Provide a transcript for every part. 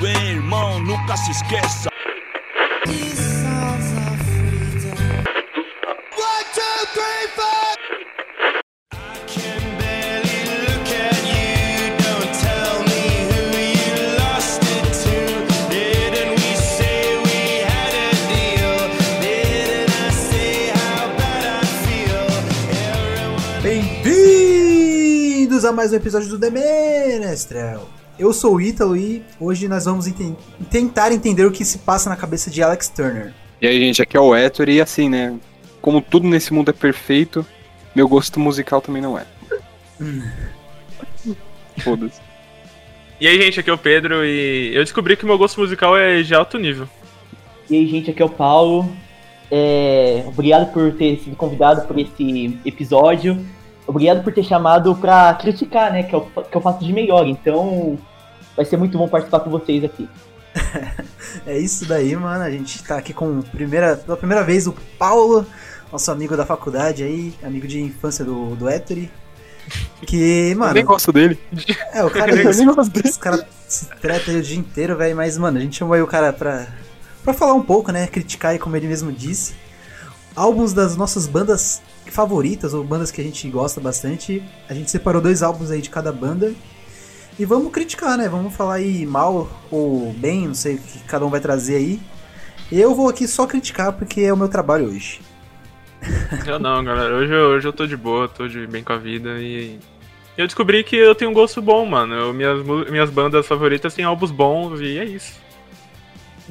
Bem, irmão, nunca se esqueça. Mais um episódio do The Menestrel. Eu sou o Ítalo e hoje nós vamos enten- tentar entender o que se passa na cabeça de Alex Turner. E aí, gente, aqui é o Héctor e assim, né? Como tudo nesse mundo é perfeito, meu gosto musical também não é. Foda-se. E aí, gente, aqui é o Pedro e eu descobri que meu gosto musical é de alto nível. E aí, gente, aqui é o Paulo. É, obrigado por ter sido convidado por esse episódio. Obrigado por ter chamado pra criticar, né? Que eu, que eu faço de melhor. Então, vai ser muito bom participar com vocês aqui. É isso daí, mano. A gente tá aqui com primeira, pela primeira vez o Paulo, nosso amigo da faculdade aí, amigo de infância do, do Ettore. Que, Eu mano, nem gosto dele. é, o cara, Eu nem gosto dele. Os caras se tretam aí o dia inteiro, velho. Mas, mano, a gente chamou aí o cara pra, pra falar um pouco, né? Criticar aí, como ele mesmo disse. Álbuns das nossas bandas favoritas, ou bandas que a gente gosta bastante. A gente separou dois álbuns aí de cada banda. E vamos criticar, né? Vamos falar aí mal ou bem, não sei o que cada um vai trazer aí. Eu vou aqui só criticar porque é o meu trabalho hoje. Eu não, galera. Hoje, eu- hoje eu tô de boa, tô de bem com a vida e. Eu descobri que eu tenho um gosto bom, mano. Eu- minhas, minhas bandas favoritas têm álbuns bons e é isso.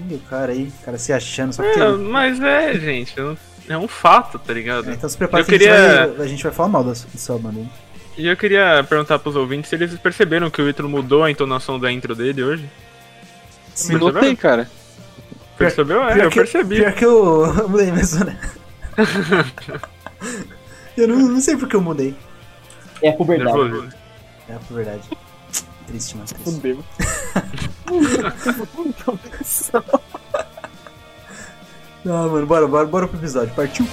Ih, o cara aí, o cara se achando, só. É, mas é, gente, eu- é um fato, tá ligado? É, então se prepara eu que a, gente queria- vai, a gente vai falar mal sua banda, hein? E eu queria perguntar pros ouvintes se eles perceberam que o Ítalo mudou a entonação da intro dele hoje. Sim. Notei, cara. Percebeu? É, Pior eu que- percebi. Pior que eu, eu mudei mesmo, né? eu não, não sei porque eu mudei. É a puberdade. Nervoso. É, por verdade. Triste, mano. Triste. Fudeu. Não, mano, bora, bora, bora pro episódio. Partiu?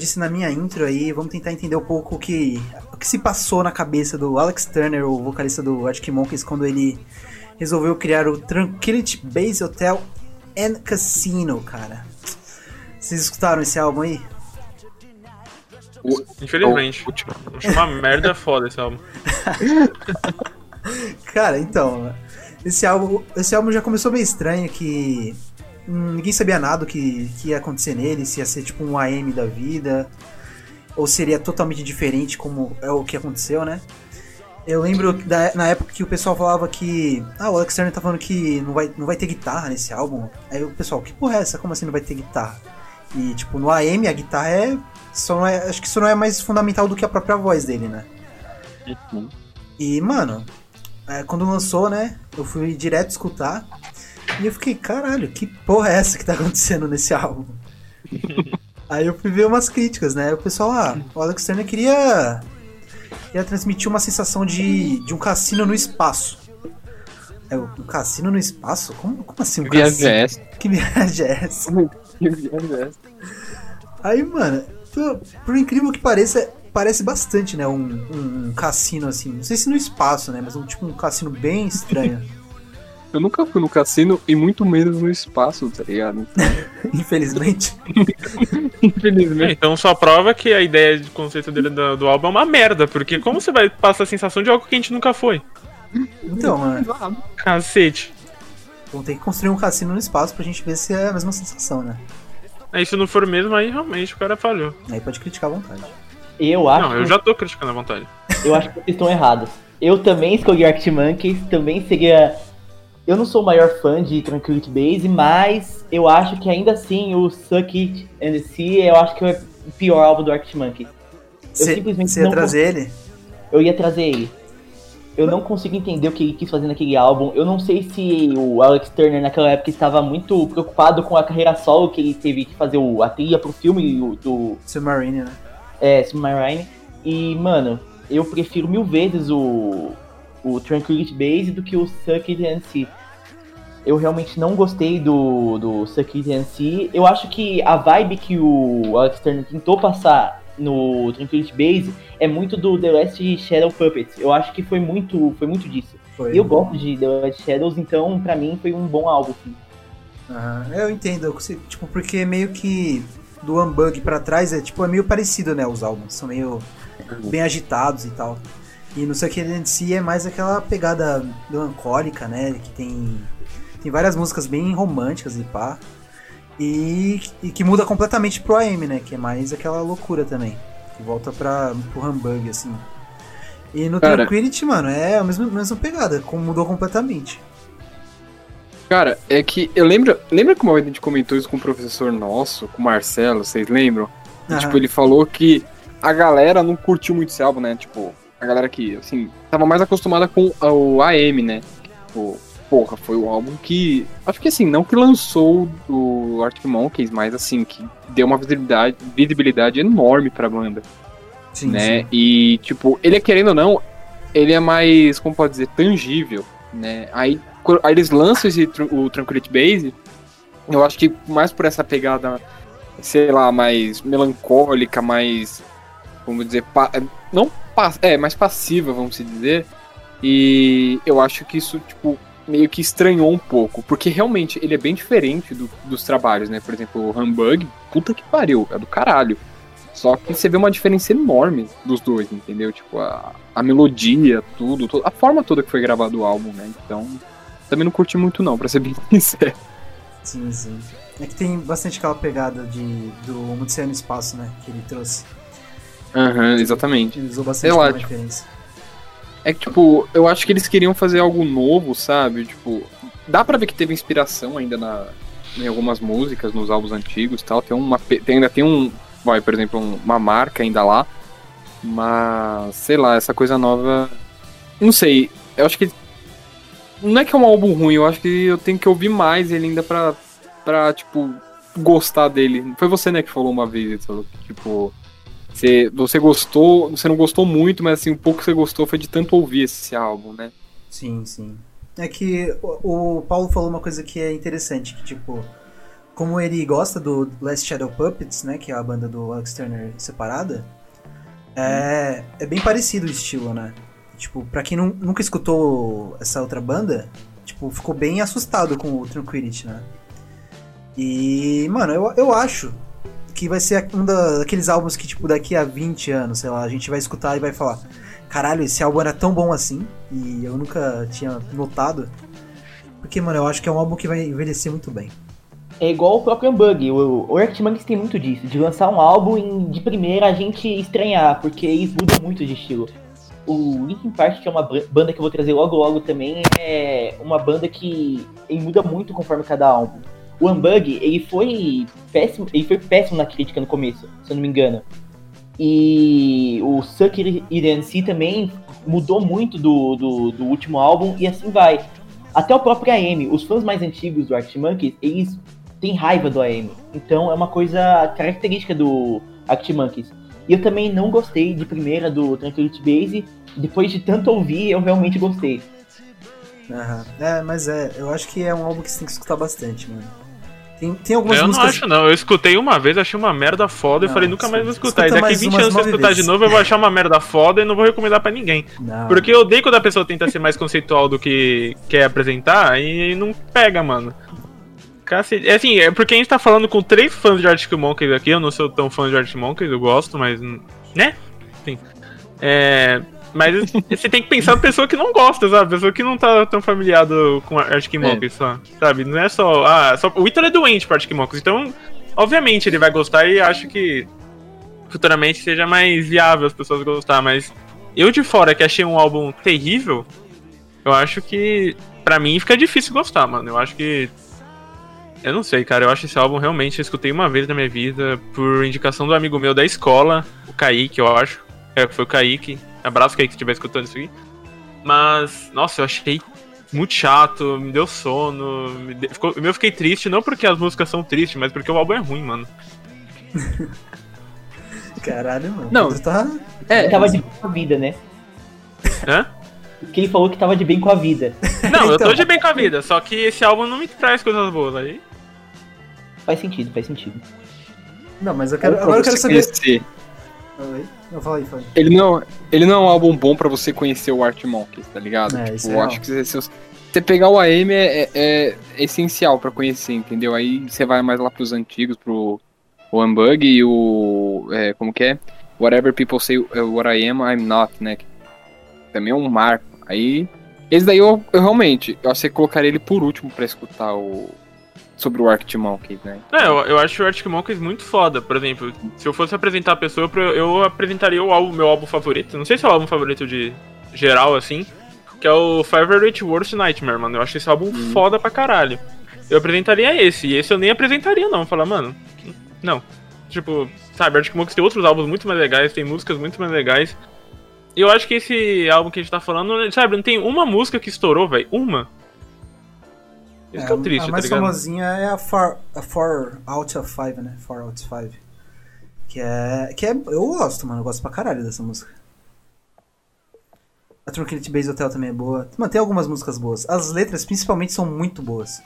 Disse na minha intro aí, vamos tentar entender um pouco o que, o que se passou na cabeça do Alex Turner, o vocalista do Arctic Monkeys, quando ele resolveu criar o Tranquility Base Hotel and Casino, cara. Vocês escutaram esse álbum aí? Infelizmente. O. Acho uma merda foda esse álbum. Cara, então, esse álbum, esse álbum já começou meio estranho, que ninguém sabia nada do que, que ia acontecer nele, se ia ser tipo um AM da vida, ou seria totalmente diferente como é o que aconteceu, né? Eu lembro da, na época que o pessoal falava que. Ah, o Alex Turner tá falando que não vai, não vai ter guitarra nesse álbum. Aí o pessoal, que porra é essa? Como assim não vai ter guitarra? E tipo, no AM a guitarra é. Só não é acho que isso não é mais fundamental do que a própria voz dele, né? E, mano, é, quando lançou, né, eu fui direto escutar e eu fiquei, caralho, que porra é essa que tá acontecendo nesse álbum? Aí eu fui ver umas críticas, né? O pessoal, ah, o Alex Turner queria, queria transmitir uma sensação de, de um cassino no espaço. É, um cassino no espaço? Como, como assim um Que viagem cassino? é essa? Que viagem é essa? Que viagem é essa? Aí, mano, por, por incrível que pareça, parece bastante, né? Um, um, um cassino assim. Não sei se no espaço, né? Mas um tipo um cassino bem estranho. Eu nunca fui no cassino e muito menos no espaço, tá ligado? Infelizmente. Infelizmente. Então só prova que a ideia de conceito dele do, do álbum é uma merda, porque como você vai passar a sensação de algo que a gente nunca foi? Então, mano, Cacete. vão ter que construir um cassino no espaço pra gente ver se é a mesma sensação, né? Aí se não for mesmo, aí realmente o cara falhou. Aí pode criticar à vontade. Eu acho, Não, eu já tô criticando à vontade. eu acho que vocês estão errados. Eu também escolhi Arctic Monkeys, também seria. Eu não sou o maior fã de Tranquility Base, mas eu acho que ainda assim o Suck It and See, eu acho que é o pior álbum do Arctic Monkeys. Você ia não trazer ele? Eu ia trazer ele. Eu não consigo entender o que ele quis fazer naquele álbum. Eu não sei se o Alex Turner naquela época estava muito preocupado com a carreira solo que ele teve que fazer o, a trilha pro filme o- do Submarine, né? é, Submarine. E, mano, eu prefiro mil vezes o, o Tranquility Base do que o Suck It and See. Eu realmente não gostei do, do Suck It and See. Eu acho que a vibe que o Alex Turner tentou passar no Tranquility Base é muito do The Last Shadow Puppets. Eu acho que foi muito, foi muito disso. Foi. E eu gosto de The Last Shadows, então pra mim foi um bom álbum. Assim. Aham, Eu entendo, tipo, porque meio que do Unbug pra trás é tipo é meio parecido, né, os álbuns, são meio bem agitados e tal. E no Suck It and See é mais aquela pegada melancólica, né, que tem tem várias músicas bem românticas e pá. E, e que muda completamente pro AM, né, que é mais aquela loucura também, que volta pra, pro Humbug, assim. E no Cara. Tranquility, mano, é a mesma, mesma pegada, como mudou completamente. Cara, é que eu lembro. Lembra que uma vez a gente comentou isso com um professor nosso, com o Marcelo, vocês lembram? E, tipo, ele falou que a galera não curtiu muito esse álbum, né? Tipo, a galera que, assim, tava mais acostumada com o AM, né? Tipo, porra, foi um álbum que. Acho que assim, não que lançou o Arctic Monkeys, mas assim, que deu uma visibilidade, visibilidade enorme pra banda, Sim, né? sim. E, tipo, ele é querendo ou não, ele é mais, como pode dizer, tangível, né? Aí, aí eles lançam esse, o Tranquility Base, eu acho que mais por essa pegada, sei lá, mais melancólica, mais, vamos dizer, não é, mais passiva, vamos dizer. E eu acho que isso, tipo, meio que estranhou um pouco, porque realmente ele é bem diferente do- dos trabalhos, né? Por exemplo, o Humbug, puta que pariu, é do caralho. Só que você vê uma diferença enorme dos dois, entendeu? Tipo, a, a melodia, tudo, to- a forma toda que foi gravado o álbum, né? Então, também não curti muito não, pra ser bem sincero. Sim, sim. É que tem bastante aquela pegada de, do no Espaço, né? Que ele trouxe. Aham, exatamente. Ele usou bastante lá, tipo, referência. É que, tipo, eu acho que eles queriam fazer algo novo, sabe? Tipo, dá pra ver que teve inspiração ainda na, em algumas músicas, nos álbuns antigos e tal. Tem uma, tem, ainda tem um, vai, por exemplo, um- uma marca ainda lá. Mas, sei lá, essa coisa nova. Não sei, eu acho que. Não é que é um álbum ruim, eu acho que eu tenho que ouvir mais ele ainda pra, pra tipo, gostar dele. Foi você, né, que falou uma vez, que, tipo. Você, você gostou, você não gostou muito, mas assim, o pouco que você gostou foi de tanto ouvir esse álbum, né? Sim, sim. É que o, o Paulo falou uma coisa que é interessante, que tipo, como ele gosta do Last Shadow Puppets, né, que é a banda do Alex Turner separada, é, é bem parecido o estilo, né? Tipo, pra quem nu- nunca escutou essa outra banda, tipo, ficou bem assustado com o Tranquility, né? E, mano, eu, eu acho que vai ser um da- daqueles álbuns que, tipo, daqui a 20 anos, sei lá, a gente vai escutar e vai falar caralho, esse álbum era tão bom assim, e eu nunca tinha notado. Porque, mano, eu acho que é um álbum que vai envelhecer muito bem. É igual o próprio Unbug. O, o Arctic tem muito disso, de lançar um álbum e de primeira a gente estranhar, porque eles mudam muito de estilo. O Linkin Park, que é uma banda que eu vou trazer logo logo também, é uma banda que muda muito conforme cada álbum. O Unbug, ele foi péssimo, ele foi péssimo na crítica no começo, se eu não me engano. E o Sucker It também mudou muito do, do, do último álbum e assim vai. Até o próprio AM, os fãs mais antigos do Arctic eles têm raiva do AM. Então é uma coisa característica do Arctic. E eu também não gostei de primeira do Tranquility Base. Depois de tanto ouvir, eu realmente gostei. Aham. É, mas é, eu acho que é um álbum que você tem que escutar bastante, mano. Tem, tem algumas eu não músicas. acho, não. Eu escutei uma vez, achei uma merda foda Não, e falei, nunca mais vou escutar. escuta e daqui mais 20 umas anos, se eu escutar vezes. de novo, eu vou achar uma merda foda e não vou recomendar pra ninguém. Não. Porque eu odeio quando a pessoa tenta ser mais conceitual do que quer apresentar e não pega, mano. Cacete. É assim, é porque a gente tá falando com três fãs de Arctic Monkeys aqui. Eu não sou tão fã de Arctic Monkeys, eu gosto, mas. Né? Enfim. É. Mas você tem que pensar na pessoa que não gosta, sabe? Pessoa que não tá tão familiado com Arctic Monkeys, só. Sabe? Não é só. Ah, só... o Ítalo é doente pra Arctic Monkeys, então, obviamente, ele vai gostar e acho que futuramente seja mais viável as pessoas gostar, mas eu de fora que achei um álbum terrível, eu acho que pra mim fica difícil gostar, mano. Eu acho que eu não sei, cara. Eu acho esse álbum realmente eu escutei uma vez na minha vida por indicação do amigo meu da escola, o Kaique, eu acho. É, foi o Kaique. Abraço, Kaique, se estiver escutando isso aqui. Mas, nossa, eu achei muito chato, me deu sono. Me de... Ficou... Eu fiquei triste, não porque as músicas são tristes, mas porque o álbum é ruim, mano. Caralho, mano. Não. Tá... É, tava de bem com a vida, né? Hã? Ele falou que tava de bem com a vida. Não, eu Então. tô de bem com a vida, só que esse álbum não me traz coisas boas aí. Faz sentido, faz sentido. Não, mas eu quero, pra agora eu quero saber... Oi? Fala aí. Ele não, ele não é um álbum bom pra você conhecer o Art Monkeys, tá ligado? É, tipo, é eu real. acho que se, você pegar o AM é, é- é essencial pra conhecer, entendeu? Aí você vai mais lá pros antigos, pro o Unbug e o. é, como que é? Whatever People Say What I Am, I'm Not, né? Também é um marco. Aí. Esse daí eu, eu realmente. Eu acho que você colocaria ele por último pra escutar o. Sobre o Arctic Monkeys, né? É, eu, eu acho o Arctic Monkeys muito foda. Por exemplo, se eu fosse apresentar a pessoa, eu, apresentaria o álbum, meu álbum favorito. Não sei se é o álbum favorito de geral, assim. Que é o Favorite Worst Nightmare, mano. Eu acho esse álbum foda pra caralho. Eu apresentaria esse. E esse eu nem apresentaria, não. Falar, mano, não. Tipo, sabe, Arctic Monkeys tem outros álbuns muito mais legais, tem músicas muito mais legais. E eu acho que esse álbum que a gente tá falando, sabe, não tem uma música que estourou, velho. Uma. Isso que é o triste, a tá mais ligado? famosinha é a 4 a out of 5, né? 4 out of 5. Que é, que é. Eu gosto, mano. Eu gosto pra caralho dessa música. A Tranquility Base Hotel também é boa. Mano, tem algumas músicas boas. As letras, principalmente, são muito boas.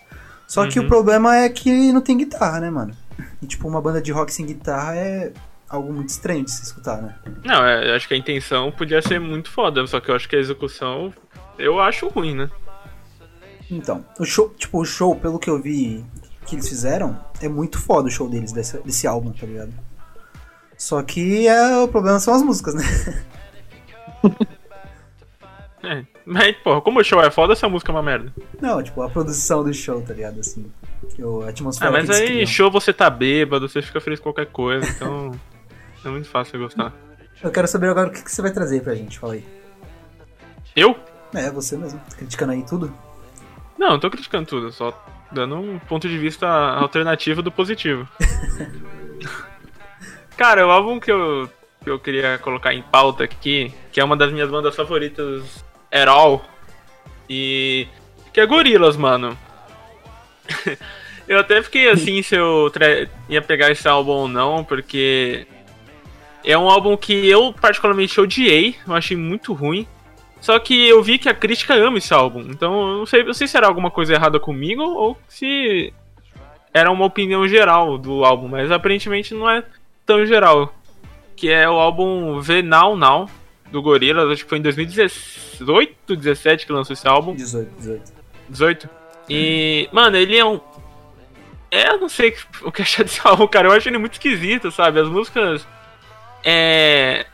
Só que Uhum. o problema é que não tem guitarra, né, mano? E, tipo, uma banda de rock sem guitarra é algo muito estranho de se escutar, né? Não, é, eu acho que a intenção podia ser muito foda, só que eu acho que a execução eu acho ruim, né? Então, o show, tipo, o show, pelo que eu vi que eles fizeram, é muito foda o show deles, desse, desse álbum, tá ligado? Só que é, o problema são as músicas, né? É. Mas, porra, como o show é foda, essa música é uma merda. Não, tipo, a produção do show, tá ligado? Assim, a atmosfera Ah, mas aí criam. show você tá bêbado, você fica feliz com qualquer coisa, então é muito fácil você gostar. Eu quero saber agora o que, que você vai trazer pra gente, fala aí. Eu? É, você mesmo, tá criticando aí tudo? Não, não tô criticando tudo, só dando um ponto de vista alternativo do positivo. Cara, o álbum que eu, que eu queria colocar em pauta aqui, que é uma das minhas bandas favoritas at all, e que é Gorillaz, mano. eu até fiquei assim se eu ia pegar esse álbum ou não, porque é um álbum que eu particularmente odiei, eu achei muito ruim. Só que eu vi que a crítica ama esse álbum. Então eu não sei, eu sei se era alguma coisa errada comigo ou se era uma opinião geral do álbum, mas aparentemente não é tão geral. Que é o álbum V Now Now do Gorillaz, acho que foi em 2018, 17 que lançou esse álbum. 18, 18. 18. E, mano, ele é um. É, eu não sei o que achar desse álbum, cara. Eu acho ele muito esquisito, sabe? As músicas. É.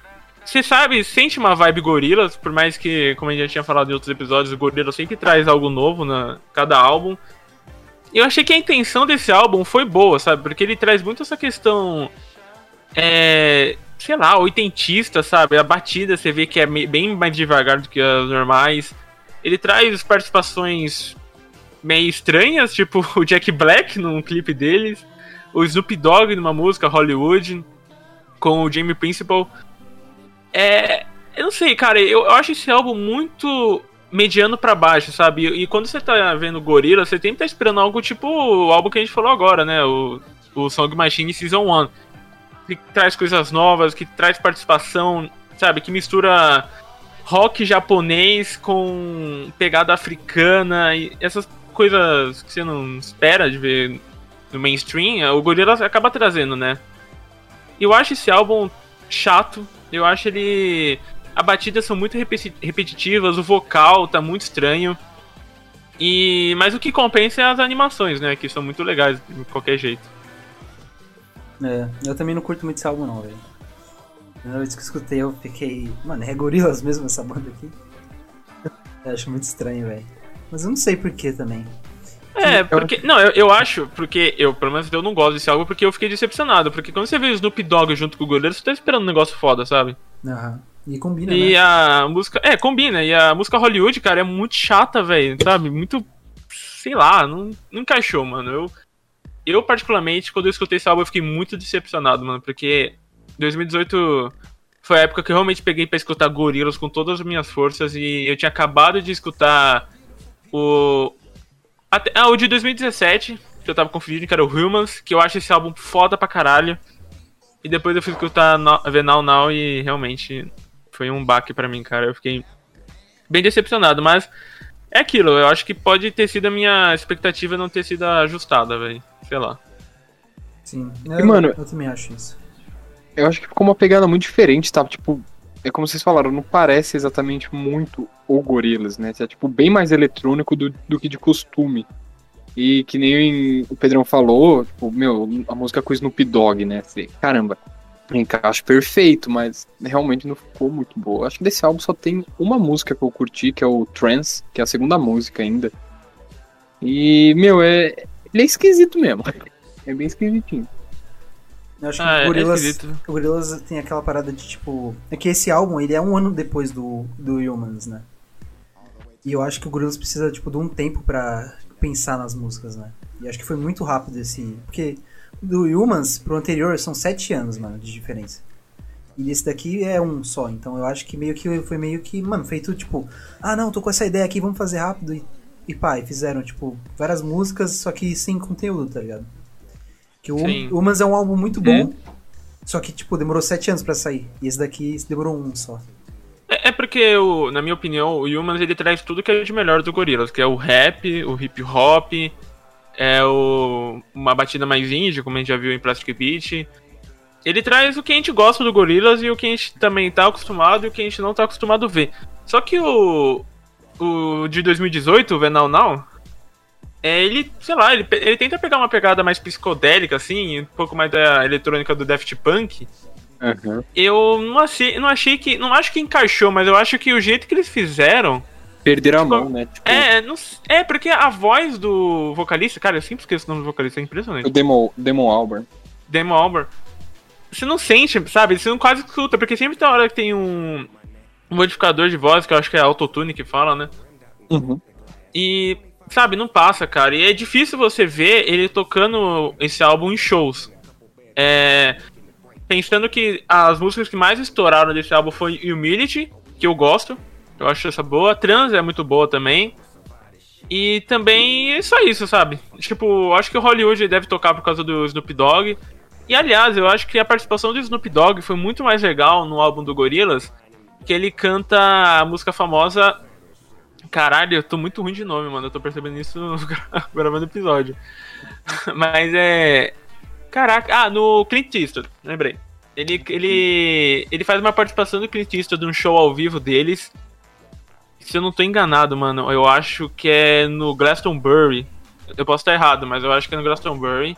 Você sabe, sente uma vibe Gorillaz, por mais que, como a gente já tinha falado em outros episódios, o Gorillaz sempre traz algo novo na cada álbum. Eu achei que a intenção desse álbum foi boa, sabe? Porque ele traz muito essa questão. É. Sei lá, oitentista, sabe? A batida você vê que é bem mais devagar do que as normais. Ele traz participações meio estranhas, tipo o Jack Black num clipe deles, o Snoop Dogg numa música Hollywood, com o Jamie Principal. É. Eu não sei, cara, eu, eu acho esse álbum muito mediano pra baixo, sabe? E, e quando você tá vendo Gorilla, você sempre tá esperando algo tipo o álbum que a gente falou agora, né? O, o Song Machine Season 1. Que traz coisas novas, que traz participação, sabe? Que mistura rock japonês com pegada africana e essas coisas que você não espera de ver no mainstream, o Gorillaz acaba trazendo, né? Eu acho esse álbum chato, eu acho ele. As batidas são muito repeti- repetitivas, o vocal tá muito estranho. E, mas o que compensa é as animações, né? Que são muito legais de qualquer jeito. É, eu também não curto muito esse álbum não, velho. A primeira vez que eu escutei eu fiquei. Mano, é Gorillaz mesmo essa banda aqui? Eu acho muito estranho, velho. Mas eu não sei porquê também. É, porque. Não, eu, eu acho, porque eu, pelo menos eu não gosto desse álbum porque eu fiquei decepcionado. Porque quando você vê o Snoop Dogg junto com o Gorillaz, você tá esperando um negócio foda, sabe? Aham. E combina, E né? a música. É, combina. E a música Hollywood, cara, é muito chata, velho. Sabe? Muito. Sei lá, não, não encaixou, mano. Eu, eu, particularmente, quando eu escutei esse álbum, eu fiquei muito decepcionado, mano. Porque 2018 foi a época que eu realmente peguei pra escutar Gorillaz com todas as minhas forças. E eu tinha acabado de escutar o. Até, ah, o de 2017, que eu tava confundindo, que era o Humans, que eu acho esse álbum foda pra caralho. E depois eu fui escutar ver Now Now e realmente foi um baque pra mim, cara. Eu fiquei bem decepcionado, mas é aquilo, eu acho que pode ter sido a minha expectativa não ter sido ajustada, velho. Sei lá. Sim. E, Eu, mano- eu também acho isso. Eu acho que ficou uma pegada muito diferente, tá? Tipo, é como vocês falaram, não parece exatamente muito o Gorillaz, né? É tipo bem mais eletrônico do, do que de costume. E que nem o Pedrão falou, tipo, meu, a música com Snoop Dogg, né? Caramba, encaixa perfeito, mas realmente não ficou muito boa. Acho que desse álbum só tem uma música que eu curti, que é o Trance, que é a segunda música ainda. E, meu, é. Ele é esquisito mesmo. É bem esquisitinho. Eu acho que Ah, é- o é Gorillaz, esquisito. o Gorillaz tem aquela parada de tipo. É que esse álbum ele é um ano depois do, do Humans, né? E eu acho que o Gorillaz precisa tipo, de um tempo pra pensar nas músicas, né? E acho que foi muito rápido esse. Porque do Humans pro anterior são sete anos, mano, de diferença. E desse daqui é um só. Então eu acho que meio que foi meio que, mano, feito tipo. Ah não, tô com essa ideia aqui, vamos fazer rápido. E, e pá, e fizeram, tipo, várias músicas, só que sem conteúdo, tá ligado? Que o Humans é um álbum muito bom. Só que, tipo, demorou sete anos pra sair. E esse daqui demorou um só. É, é porque, o, na minha opinião, o Humans ele traz tudo que é de melhor do Gorillaz, que é o rap, o hip hop, é o, uma batida mais indie, como a gente já viu em Plastic Beach. Ele traz o que a gente gosta do Gorillaz e o que a gente também tá acostumado e o que a gente não tá acostumado a ver. Só que o, o de 2018, o Venal Now, é, ele, sei lá, ele, ele tenta pegar uma pegada mais psicodélica, assim, um pouco mais da eletrônica do Daft Punk. Eu não achei, não achei que. Não acho que encaixou, mas eu acho que o jeito que eles fizeram. Perderam a mão, né? Tipo, É, não, s- é porque a voz do vocalista, cara, eu sempre esqueço o nome do vocalista, é o impressionante. Demon, Demon Albarn. Damon Albarn. Você não sente, sabe? Você não quase escuta, porque sempre tem hora que tem um, um modificador de voz, que eu acho que é autotune que fala, né? Uhum. E, sabe, não passa, cara. E é difícil você ver ele tocando esse álbum em shows. É, pensando que as músicas que mais estouraram desse álbum foi Humility, que eu gosto. Eu acho essa boa. Trans é muito boa também. E também é só isso, sabe? Tipo, acho que o Hollywood deve tocar por causa do Snoop Dogg. E aliás, eu acho que a participação do Snoop Dogg foi muito mais legal no álbum do Gorillaz, que ele canta a música famosa Caralho, eu tô muito ruim de nome, mano. Eu tô percebendo isso gravando episódio. Mas é. Caraca, ah, no Clint Eastwood, lembrei. Ele, ele, ele faz uma participação do Clint Eastwood num show ao vivo deles. Se eu não tô enganado, mano, eu acho que é no Glastonbury. Eu posso estar errado, mas eu acho que é no Glastonbury.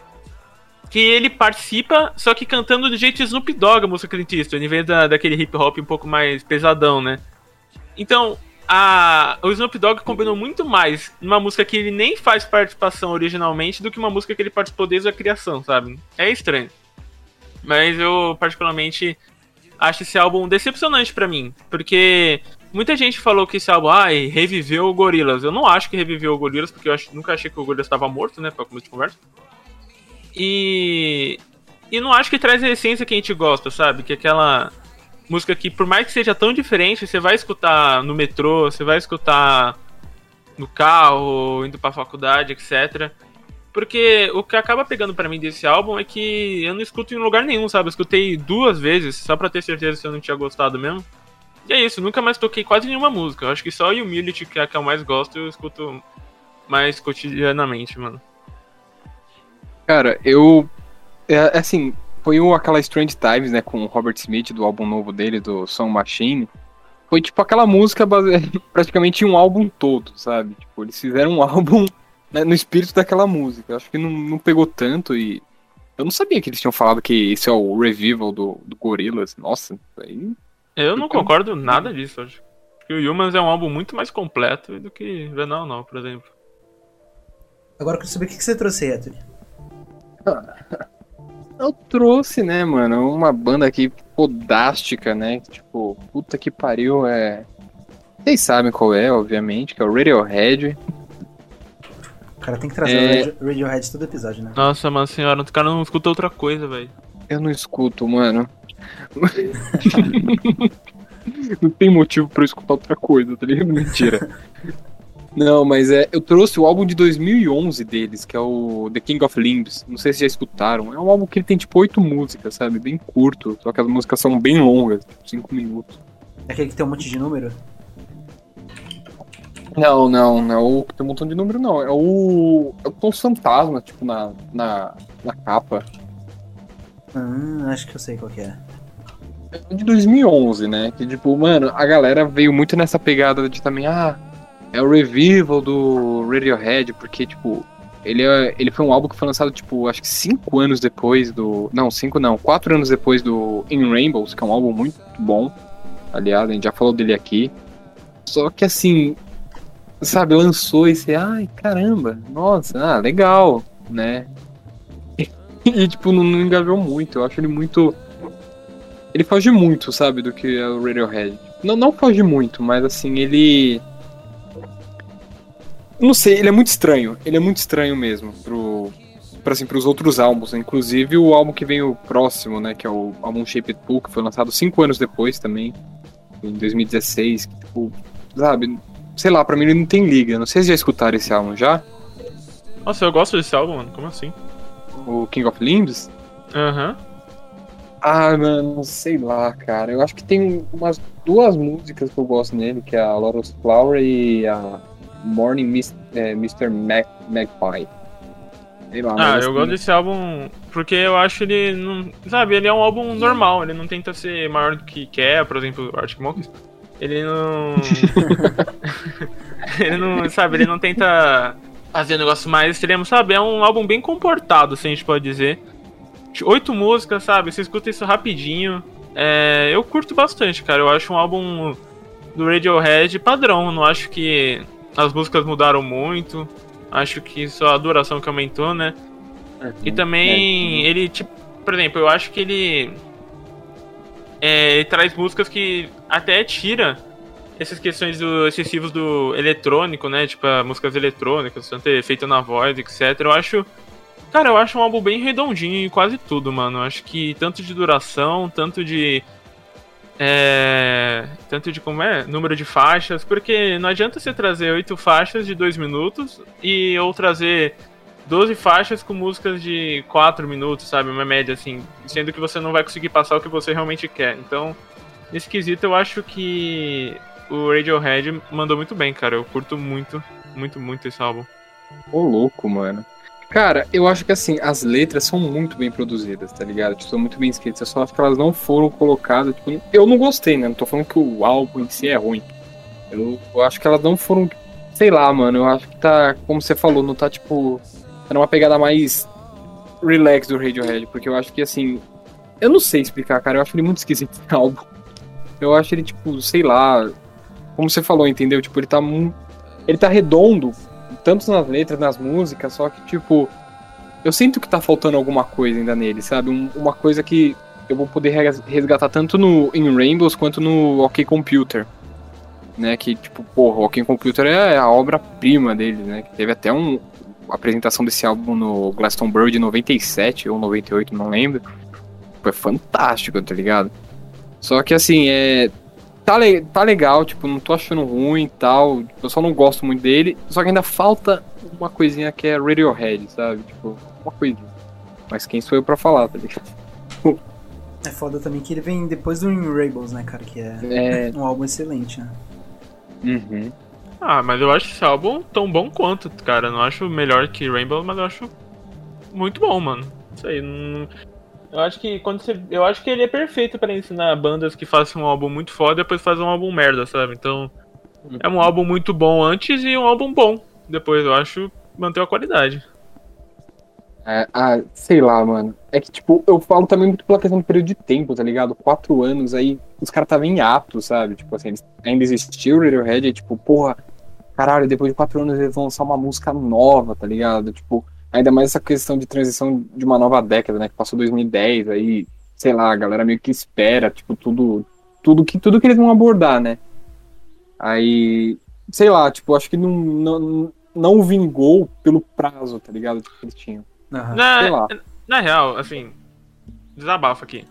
Que ele participa, só que cantando do jeito Snoop Dogg a música Clint Eastwood, em vez da, daquele hip hop um pouco mais pesadão, né? Então, a, o Snoop Dogg combinou muito mais numa música que ele nem faz participação originalmente do que uma música que ele participou desde a criação, sabe? É estranho. Mas eu, particularmente, acho esse álbum decepcionante pra mim. Porque muita gente falou que esse álbum, ai, reviveu o Gorillaz. Eu não acho que reviveu o Gorillaz, porque eu nunca achei que o Gorillaz estava morto, né? Pra começo de conversa. E. E não acho que traz a essência que a gente gosta, sabe? Que é aquela música que, por mais que seja tão diferente, você vai escutar no metrô, você vai escutar no carro, indo pra faculdade, etc. Porque o que acaba pegando pra mim desse álbum é que eu não escuto em lugar nenhum, sabe? Eu escutei duas vezes, só pra ter certeza se eu não tinha gostado mesmo. E é isso, nunca mais toquei quase nenhuma música. Eu acho que só a Humility, que é a que eu mais gosto, eu escuto mais cotidianamente, mano. Cara, eu. É, assim, foi o, aquela Strange Times, né, com o Robert Smith, do álbum novo dele, do Song Machine. foi tipo aquela música base... praticamente em um álbum todo, sabe? Tipo, eles fizeram um álbum né, no espírito daquela música. Acho que não, não pegou tanto e. Eu não sabia que eles tinham falado que esse é o revival do, do Gorillaz. Nossa, aí. Eu não concordo nada disso, acho. Porque o Humans é um álbum muito mais completo do que Venal, não, por exemplo. Agora eu quero saber o que que você trouxe aí, Anthony. Eu trouxe, né, mano, uma banda aqui podástica, né? Tipo, puta que pariu, é. Vocês sabem qual é, obviamente, que é o Radiohead. O cara tem que trazer É. o Radio- Radiohead todo episódio, né? Nossa, mano senhora, o cara não escuta outra coisa, velho. Eu não escuto, mano. não tem motivo pra eu escutar outra coisa, tá ligado? Mentira. Não, mas é, eu trouxe o álbum de 2011 deles, que é o The King of Limbs. Não sei se já escutaram. É um álbum que ele tem tipo oito músicas, sabe? Bem curto. Só que as músicas são bem longas, tipo cinco minutos. É aquele que tem um monte de número? Não, não, não é o que tem um montão de número, não. É o. É o Tom Fantasma, tipo, na, na, na capa. Ah, acho que eu sei qual que é. É de 2011, né? Que, tipo, mano, a galera veio muito nessa pegada de também, ah, é o revival do Radiohead, porque, tipo, ele, é, ele foi um álbum que foi lançado, tipo, acho que cinco anos depois do. Não, cinco não, quatro anos depois do In Rainbows, que é um álbum muito bom. Aliás, a gente já falou dele aqui. Só que assim, sabe, lançou e você, ai, caramba, nossa, ah, legal, né? E, tipo, não, não engajou muito. Eu acho ele muito. Ele foge muito, sabe, do que é o Radiohead. Não, não foge muito, mas assim, ele. Não sei, ele é muito estranho. Ele é muito estranho mesmo pro. Pra, assim, pros outros álbuns, né? inclusive o álbum que vem o próximo, né? Que é o álbum Shaped Pool, que foi lançado cinco anos depois também, em 2016. Que, tipo, sabe, sei lá, pra mim ele não tem liga. Não sei se já escutaram esse álbum já, Nossa, eu gosto desse álbum, mano. Como assim? o King of Limbs. Aham. Ah, mano, sei lá, cara. Eu acho que tem umas duas músicas que eu gosto nele, que é a Lotus Flower e a Morning Mis- é, Mr. Mag Magpie. Sei lá, Ah, eu assim, gosto desse álbum porque eu acho ele. Não, sabe, ele é um álbum normal, ele não tenta ser maior do que quer, por exemplo, Arctic Monkeys. Ele não. ele não. Sabe, ele não tenta fazer um negócio mais extremo, sabe? É um álbum bem comportado, assim, a gente pode dizer. Oito músicas, sabe? Você escuta isso rapidinho. É, eu curto bastante, cara. Eu acho um álbum do Radiohead padrão. Não acho que as músicas mudaram muito. Acho que só a duração que aumentou, né? E também ele, tipo, por exemplo, eu acho que ele, é, ele traz músicas que até tira essas questões do, excessivos do eletrônico, né? Tipo, músicas eletrônicas, tanto efeito na voz, etc. Eu acho. Cara, eu acho um álbum bem redondinho em quase tudo, mano. Eu acho que tanto de duração, tanto de. É. Tanto de como é? Número de faixas. Porque não adianta você trazer oito faixas de dois minutos e ou trazer 12 faixas com músicas de 4 minutos, sabe? Uma média assim. Sendo que você não vai conseguir passar o que você realmente quer. Então, nesse quesito, eu acho que o Radiohead mandou muito bem, cara. Eu curto muito, muito, muito esse álbum. Ô, louco, mano. Cara, eu acho que assim, as letras são muito bem produzidas, tá ligado? Tipo, são muito bem escritas. Eu só acho que elas não foram colocadas. Tipo, eu não gostei, né? Não tô falando que o álbum em si é ruim. Eu, eu acho que elas não foram. Sei lá, mano. Eu acho que tá. Como você falou, não tá tipo. Tá numa pegada mais relax do Radiohead. Porque eu acho que assim. Eu não sei explicar, cara. Eu acho ele muito esquisito esse álbum. Eu acho ele, tipo, sei lá. Como você falou, entendeu? Tipo, ele tá. mu- Ele tá redondo tanto nas letras, nas músicas, só que, tipo, eu sinto que tá faltando alguma coisa ainda nele, sabe? Um- uma coisa que eu vou poder res- resgatar tanto no In Rainbows quanto no OK Computer. Né, que, tipo, porra, o OK Computer é a obra-prima dele, né? Que teve até um, apresentação desse álbum no Glastonbury de 97 ou 98, não lembro. Foi fantástico, tá ligado? Só que, assim, é, tá, le- tá legal, tipo, não tô achando ruim e tal. Eu só não gosto muito dele. Só que ainda falta uma coisinha que é Radiohead, sabe? Tipo, uma coisinha. Mas quem sou eu pra falar, tá ligado? É foda também que ele vem depois do In Rainbows, né, cara? Que é É. um álbum excelente, né? Uhum. Ah, mas eu acho esse álbum tão bom quanto, cara. Eu não acho melhor que Rainbow, mas eu acho muito bom, mano. Isso aí. Não... Eu acho que quando você. Eu acho que ele é perfeito pra ensinar bandas que façam um álbum muito foda e depois fazem um álbum merda, sabe? Então. É um álbum muito bom antes e um álbum bom depois. Eu acho manteve a qualidade. É, ah, sei lá, mano. É que, tipo, eu falo também muito pela questão do período de tempo, tá ligado? Quatro anos aí, os caras estavam em ato, sabe? Tipo assim, ainda existiu o Radiohead, e tipo, porra, caralho, depois de quatro anos eles vão lançar uma música nova, tá ligado? Tipo, ainda mais essa questão de transição de uma nova década, né? Que passou 2010, aí, sei lá, a galera meio que espera, tipo, tudo, tudo que, tudo que eles vão abordar, né? Aí, sei lá, tipo, acho que não, não, não vingou pelo prazo, tá ligado? Tipo, que eles tinham. Sei lá. Na, na real, assim. Desabafo aqui.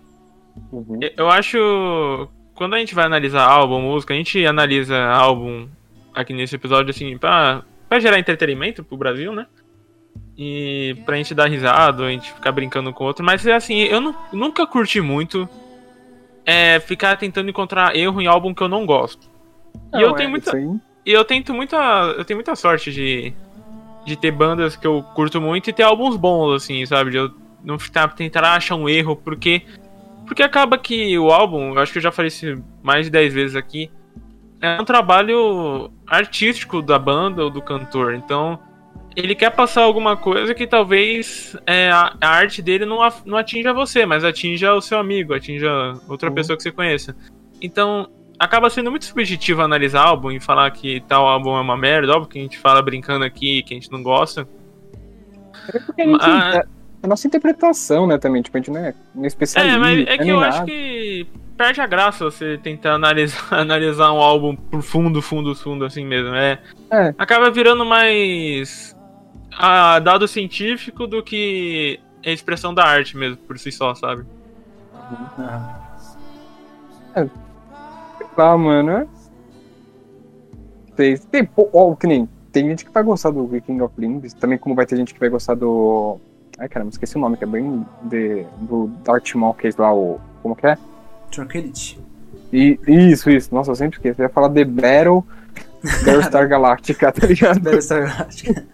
Uhum. Eu- Eu acho. Quando a gente vai analisar álbum, música, a gente analisa álbum aqui nesse episódio, assim, pra, pra gerar entretenimento pro Brasil, né? E pra gente dar risada, a gente ficar brincando com o outro. Mas, assim, eu nu- nunca curti muito é, ficar tentando encontrar erro em álbum que eu não gosto. e eu Não, tenho é, muita. E eu tento muita. Eu tenho muita sorte de. De ter bandas que eu curto muito e ter álbuns bons, assim, sabe? De eu não ficar, tentar achar um erro, porque. Porque acaba que o álbum, eu acho que eu já falei isso mais de 10 vezes aqui. É um trabalho artístico da banda ou do cantor. Então, ele quer passar alguma coisa que talvez é, a, a arte dele não, não atinja você, mas atinja o seu amigo, atinja outra Uhum. pessoa que você conheça. Então, acaba sendo muito subjetivo analisar álbum e falar que tal álbum é uma merda, óbvio que a gente fala brincando aqui, que a gente não gosta. É porque a gente, Ah. é a nossa interpretação, né, também, tipo, a gente não é, não é especialista, É, mas é que eu nada. acho que perde a graça você tentar analisar, analisar um álbum por fundo, fundo, fundo, assim mesmo. É, É. Acaba virando mais ah, dado científico do que a expressão da arte mesmo, por si só, sabe? Aham. Tá, mano, é... Tem, pô, ó, que nem, tem gente que vai gostar do King of Limbs, também como vai ter gente que vai gostar do... Ai, caramba, esqueci o nome, que é bem de, do Maul, que é lá o... Como que é? Tranquility. E, isso, isso, nossa, eu sempre esqueço, eu ia falar The Battle Battlestar Galactica, tá ligado? Battlestar Galactica.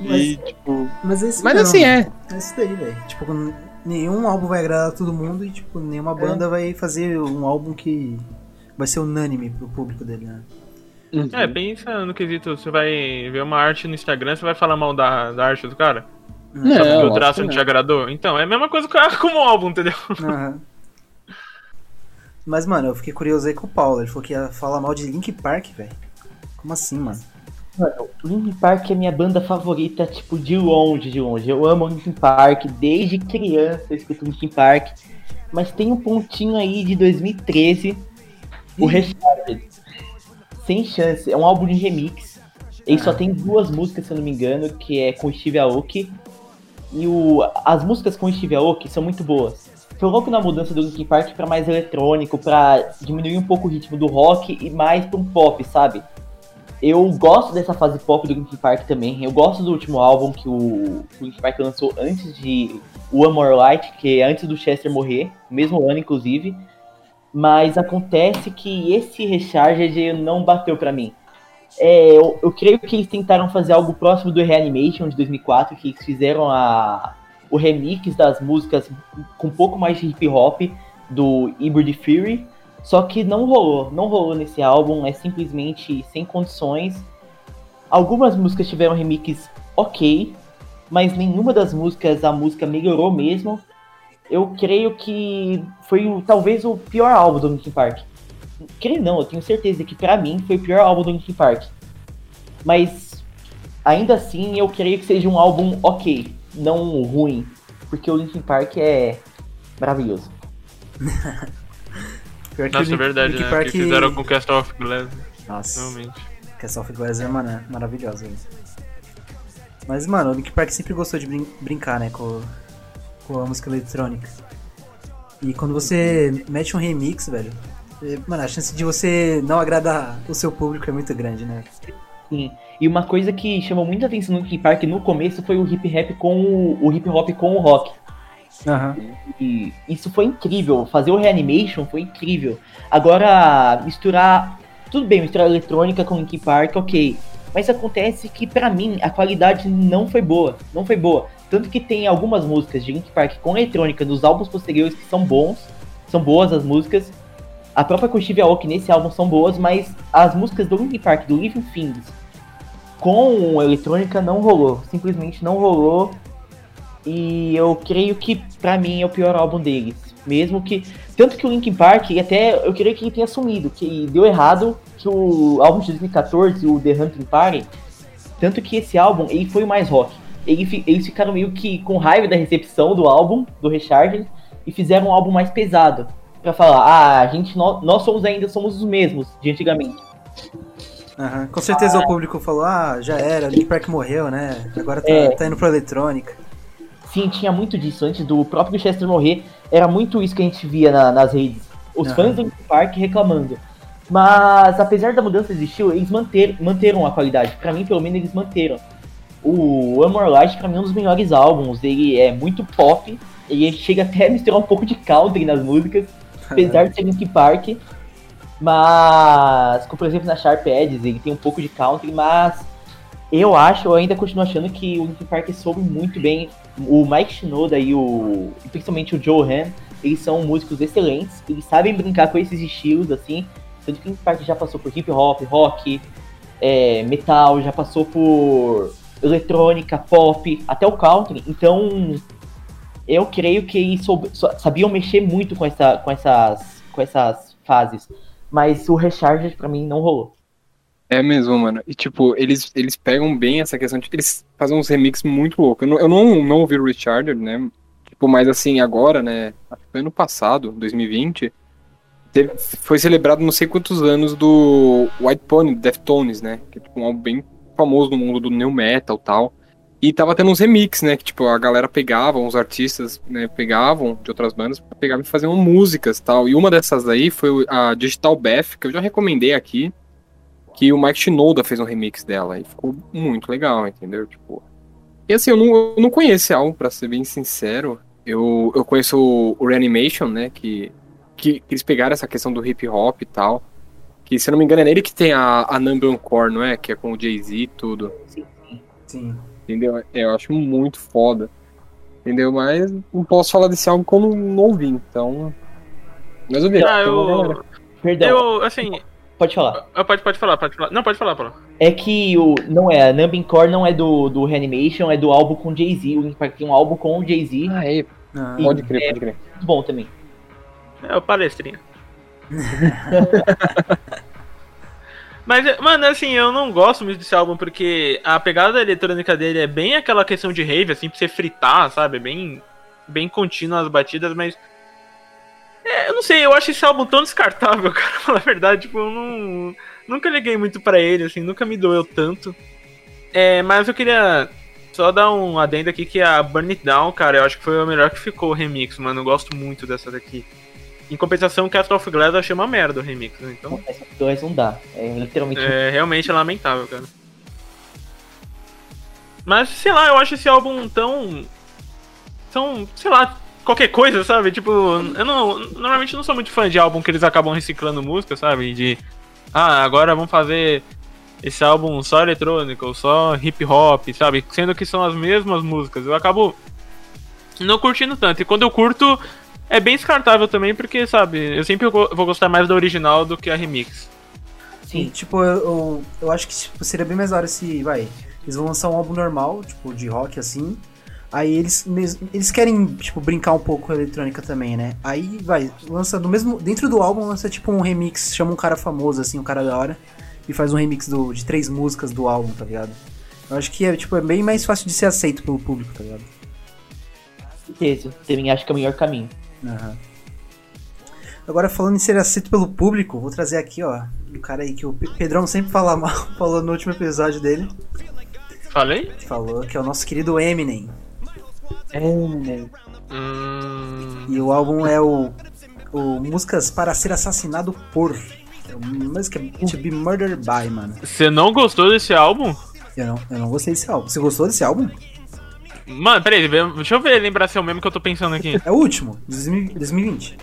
E, tipo... Mas, é isso Mas assim, é, É isso daí, velho. Tipo, nenhum álbum vai agradar todo mundo e, tipo, nenhuma banda vai fazer um álbum que vai ser unânime pro público dele, né? É, pensa no quesito, você vai ver uma arte no Instagram, você vai falar mal da, da arte do cara? Não, Porque o traço não te agradou? Então, é a mesma coisa que com o álbum, entendeu? Aham. Mas, mano, eu fiquei curioso aí com o Paulo. Ele falou que ia falar mal de Link Park, velho. Como assim, mano? Mano, Linkin Park é minha banda favorita, tipo, de longe, de longe. Eu amo Linkin Park, desde criança eu escuto Linkin Park. Mas tem um pontinho aí de 2013, o Recharged. Sem chance, é um álbum de remix. Ele só tem duas músicas, se eu não me engano, que é com o Steve Aoki. E o, as músicas com o Steve Aoki são muito boas. Foi louco na mudança do Linkin Park pra mais eletrônico, pra diminuir um pouco o ritmo do rock e mais pra um pop, sabe? Eu gosto dessa fase pop do Linkin Park também. Eu gosto do último álbum que o, que Linkin Park lançou antes de One More Light, que é antes do Chester morrer, mesmo ano inclusive. Mas acontece que esse Recharged não bateu pra mim. É, eu, eu creio que eles tentaram fazer algo próximo do Reanimation de 2004, que eles fizeram a, o remix das músicas com um pouco mais de hip hop do Hybrid Fury. Só que não rolou, não rolou nesse álbum, é simplesmente sem condições. Algumas músicas tiveram remix ok, mas nenhuma das músicas a música melhorou mesmo. Eu creio que foi talvez o pior álbum do Linkin Park. Creio não, eu tenho certeza que pra mim foi o pior álbum do Linkin Park. Mas ainda assim eu creio que seja um álbum ok, não ruim, porque o Linkin Park é maravilhoso. Pior que Nossa, o é verdade, Linkin né? Park... Que fizeram com Castle of Glass, Nossa, realmente. Castle of Glass é mano, maravilhosa. Mas, mano, o Linkin Park sempre gostou de brin- brincar, né, com, com a música eletrônica. E quando você mete um remix, velho, mano, a chance de você não agradar o seu público é muito grande, né? Sim. E uma coisa que chamou muita atenção no Linkin Park no começo foi o hip rap com o, o hip hop com o rock. Aham. E isso foi incrível. Fazer o reanimation foi incrível. Agora, misturar. Tudo bem, misturar eletrônica com Linkin Park, ok. Mas acontece que pra mim a qualidade não foi boa. Não foi boa. Tanto que tem algumas músicas de Linkin Park com eletrônica nos álbuns posteriores que são bons, são boas as músicas. A própria Steve Aoki nesse álbum são boas, mas as músicas do Linkin Park, do Living Things, com eletrônica não rolou. Simplesmente não rolou. E eu creio que pra mim é o pior álbum deles. Mesmo que. Tanto que o Linkin Park, até eu creio que ele tenha assumido, que deu errado, que o álbum de 2014, o The Hunting Party, tanto que esse álbum ele foi o mais rock. Ele eles ficaram meio que com raiva da recepção do álbum, do Recharge, e fizeram um álbum mais pesado. Pra falar, ah, a gente, nós, nós somos ainda somos os mesmos de antigamente. Aham. Com certeza o público falou, ah, já era, Linkin Park morreu, né? Agora tá, É. tá indo pra eletrônica. Sim, tinha muito disso. Antes do próprio Chester morrer, era muito isso que a gente via na- nas redes. Os Aham. fãs do Linkin Park reclamando. Mas, apesar da mudança de estilo, eles manter, manteram a qualidade. Pra mim, pelo menos, eles manteram. O More Light, pra mim, é um dos melhores álbuns. Ele é muito pop. Ele chega até a misturar um pouco de country nas músicas. Apesar de ser Linkin Park. Mas, como por exemplo na Sharp Edges, ele tem um pouco de country, mas eu acho, eu ainda continuo achando que o Linkin Park soube muito bem. O Mike Shinoda e o. principalmente o Joe Ham, eles são músicos excelentes, eles sabem brincar com esses estilos, assim. Tanto que o Linkin Park já passou por hip hop, rock, é, metal, já passou por eletrônica, pop, até o country. Então, eu creio que eles soube- so- sabiam mexer muito com, essa, com, essas, com essas fases. Mas o Recharge, pra mim, não rolou. É mesmo, mano. E tipo, eles, eles pegam bem essa questão de. Eles fazem uns remixes muito loucos. Eu não, eu não, não ouvi o Richard, né? Tipo, mas assim, agora, né? Acho que foi ano passado, 2020. teve- foi celebrado não sei quantos anos do White Pony, Deftones, né? Que é tipo, um álbum bem famoso no mundo do new metal e tal. E tava tendo uns remix, né? Que tipo, a galera pegava, os artistas né, pegavam de outras bandas, pegavam e faziam músicas tal. E uma dessas daí foi a Digital Beth, que eu já recomendei aqui que o Mike Shinoda fez um remix dela e ficou muito legal, entendeu? Tipo. E assim, eu não, eu não conheço esse álbum, pra ser bem sincero. Eu, eu conheço o, Reanimation, né? Que, que, eles pegaram essa questão do hip hop e tal. Que, se eu não me engano, é nele que tem a, a Number One Core, não é? Que é com o Jay-Z e tudo. Sim. Entendeu? É, Eu acho muito foda. Entendeu? Mas não posso falar desse álbum não ouvi, então. Mas eu vi. Ah, eu. Perdão, Eu, assim. pode falar. eu- Pode, pode falar, pode falar. Não, pode falar, Paulo. É que o. Não é, a Numbing Core não é do, do Reanimation, é do álbum com Jay-Z. O Park tem um álbum com o Jay-Z. Ah, é. Ah, Pode crer, pode crer. Muito bom também. É o palestrinha. Mas, mano, assim, eu não gosto muito desse álbum porque a pegada eletrônica dele é bem aquela questão de rave, assim, pra você fritar, sabe? É bem, bem contínua as batidas, mas. É, eu não sei, eu acho esse álbum tão descartável, cara, pra falar a verdade. Tipo, eu não. Nunca liguei muito pra ele, assim, nunca me doeu tanto. É, mas eu queria só dar um adendo aqui que a Burn It Down, cara, eu acho que foi o melhor que ficou o remix, mano. Eu gosto muito dessa daqui. Em compensação, Castle of Glass eu achei uma merda o remix, né? Então, dois não dá. É literalmente. é realmente lamentável, cara. Mas, sei lá, eu acho esse álbum tão. tão. sei lá, qualquer coisa, sabe? Tipo, eu não. Normalmente não sou muito fã de álbum que eles acabam reciclando música, sabe? De. Ah, agora vamos fazer esse álbum só eletrônico, só hip hop, sabe? Sendo que são as mesmas músicas. Eu acabo não curtindo tanto. E quando eu curto, é bem descartável também, porque, sabe, eu sempre vou gostar mais da original do que a remix. E, Sim. tipo, eu, eu, eu acho que tipo, seria bem mais da hora se, vai, eles vão lançar um álbum normal, tipo, de rock assim. Aí eles, eles querem, tipo, brincar um pouco com a eletrônica também, né? Aí, vai, lança do mesmo. Dentro do álbum lança tipo um remix, chama um cara famoso, assim, um cara da hora, e faz um remix do, de três músicas do álbum, tá ligado? Eu acho que é, tipo, é bem mais fácil de ser aceito pelo público, tá ligado? certeza. Também acho que é o melhor caminho. Aham. Agora, falando em ser aceito pelo público, vou trazer aqui, ó, um cara aí que o Pe- Pedrão sempre fala mal, falou no último episódio dele, Falei? falou que é o nosso querido Eminem. Hum... E o álbum é o, o Músicas para Ser Assassinado por. É música To Be Murdered By, mano. Você não gostou desse álbum? Eu não, eu não gostei desse álbum. Você gostou desse álbum? Mano, peraí, deixa eu ver, lembrar se é o mesmo que eu tô pensando aqui. É o último, 2000 2020.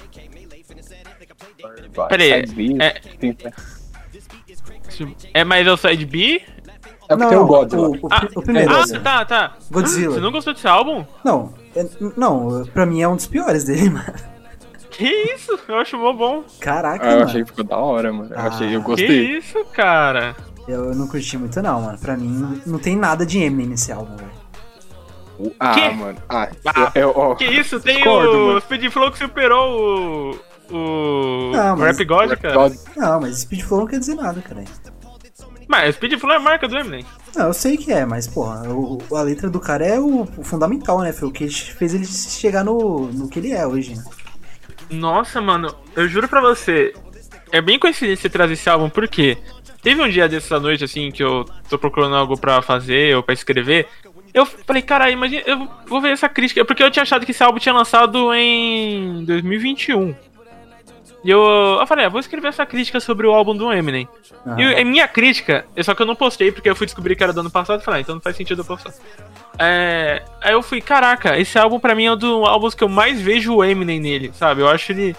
Vai, Peraí, é- É mais é o Side B? É porque tem o Godzilla. o, o, Ah, o primeiro. ah, tá, tá. Godzilla. Você não gostou desse álbum? Não, é- não, pra mim é um dos piores dele, mano. Que isso? Eu acho mó bom. Caraca, Ah, eu mano. achei que ficou da hora, mano. Eu Ah. achei, eu Que gostei. isso, cara? Eu não curti muito não, mano. Pra mim, não- não tem nada de Eminem nesse álbum, velho. Ah, Que? mano. Ah, Ah, eu, eu- Que isso? Tem Discordo, o mano. Speed Flow que superou o. O. Não, mas- Rap God, cara. God- Não, mas Speed Flow não quer dizer nada, cara. Mas Speed Flow é a marca do Eminem. Não, eu sei que é, mas, porra, o- a letra do cara é o, o fundamental, né? Foi o que fez ele chegar no, no que ele é hoje, né? Nossa, mano, eu juro pra você, é bem coincidência você trazer esse álbum, porque teve um dia dessa noite, assim, que eu tô procurando algo pra fazer ou pra escrever. Eu falei, cara, imagina, eu vou ver essa crítica, porque eu tinha achado que esse álbum tinha lançado em 2021. E eu, eu falei, ah, vou escrever essa crítica sobre o álbum do Eminem. Aham. E a minha crítica, é só que eu não postei porque eu fui descobrir que era do ano passado e falei, ah, então não faz sentido eu postar. É, aí eu fui, caraca, esse álbum pra mim é um dos álbuns que eu mais vejo o Eminem nele, sabe? Eu acho ele.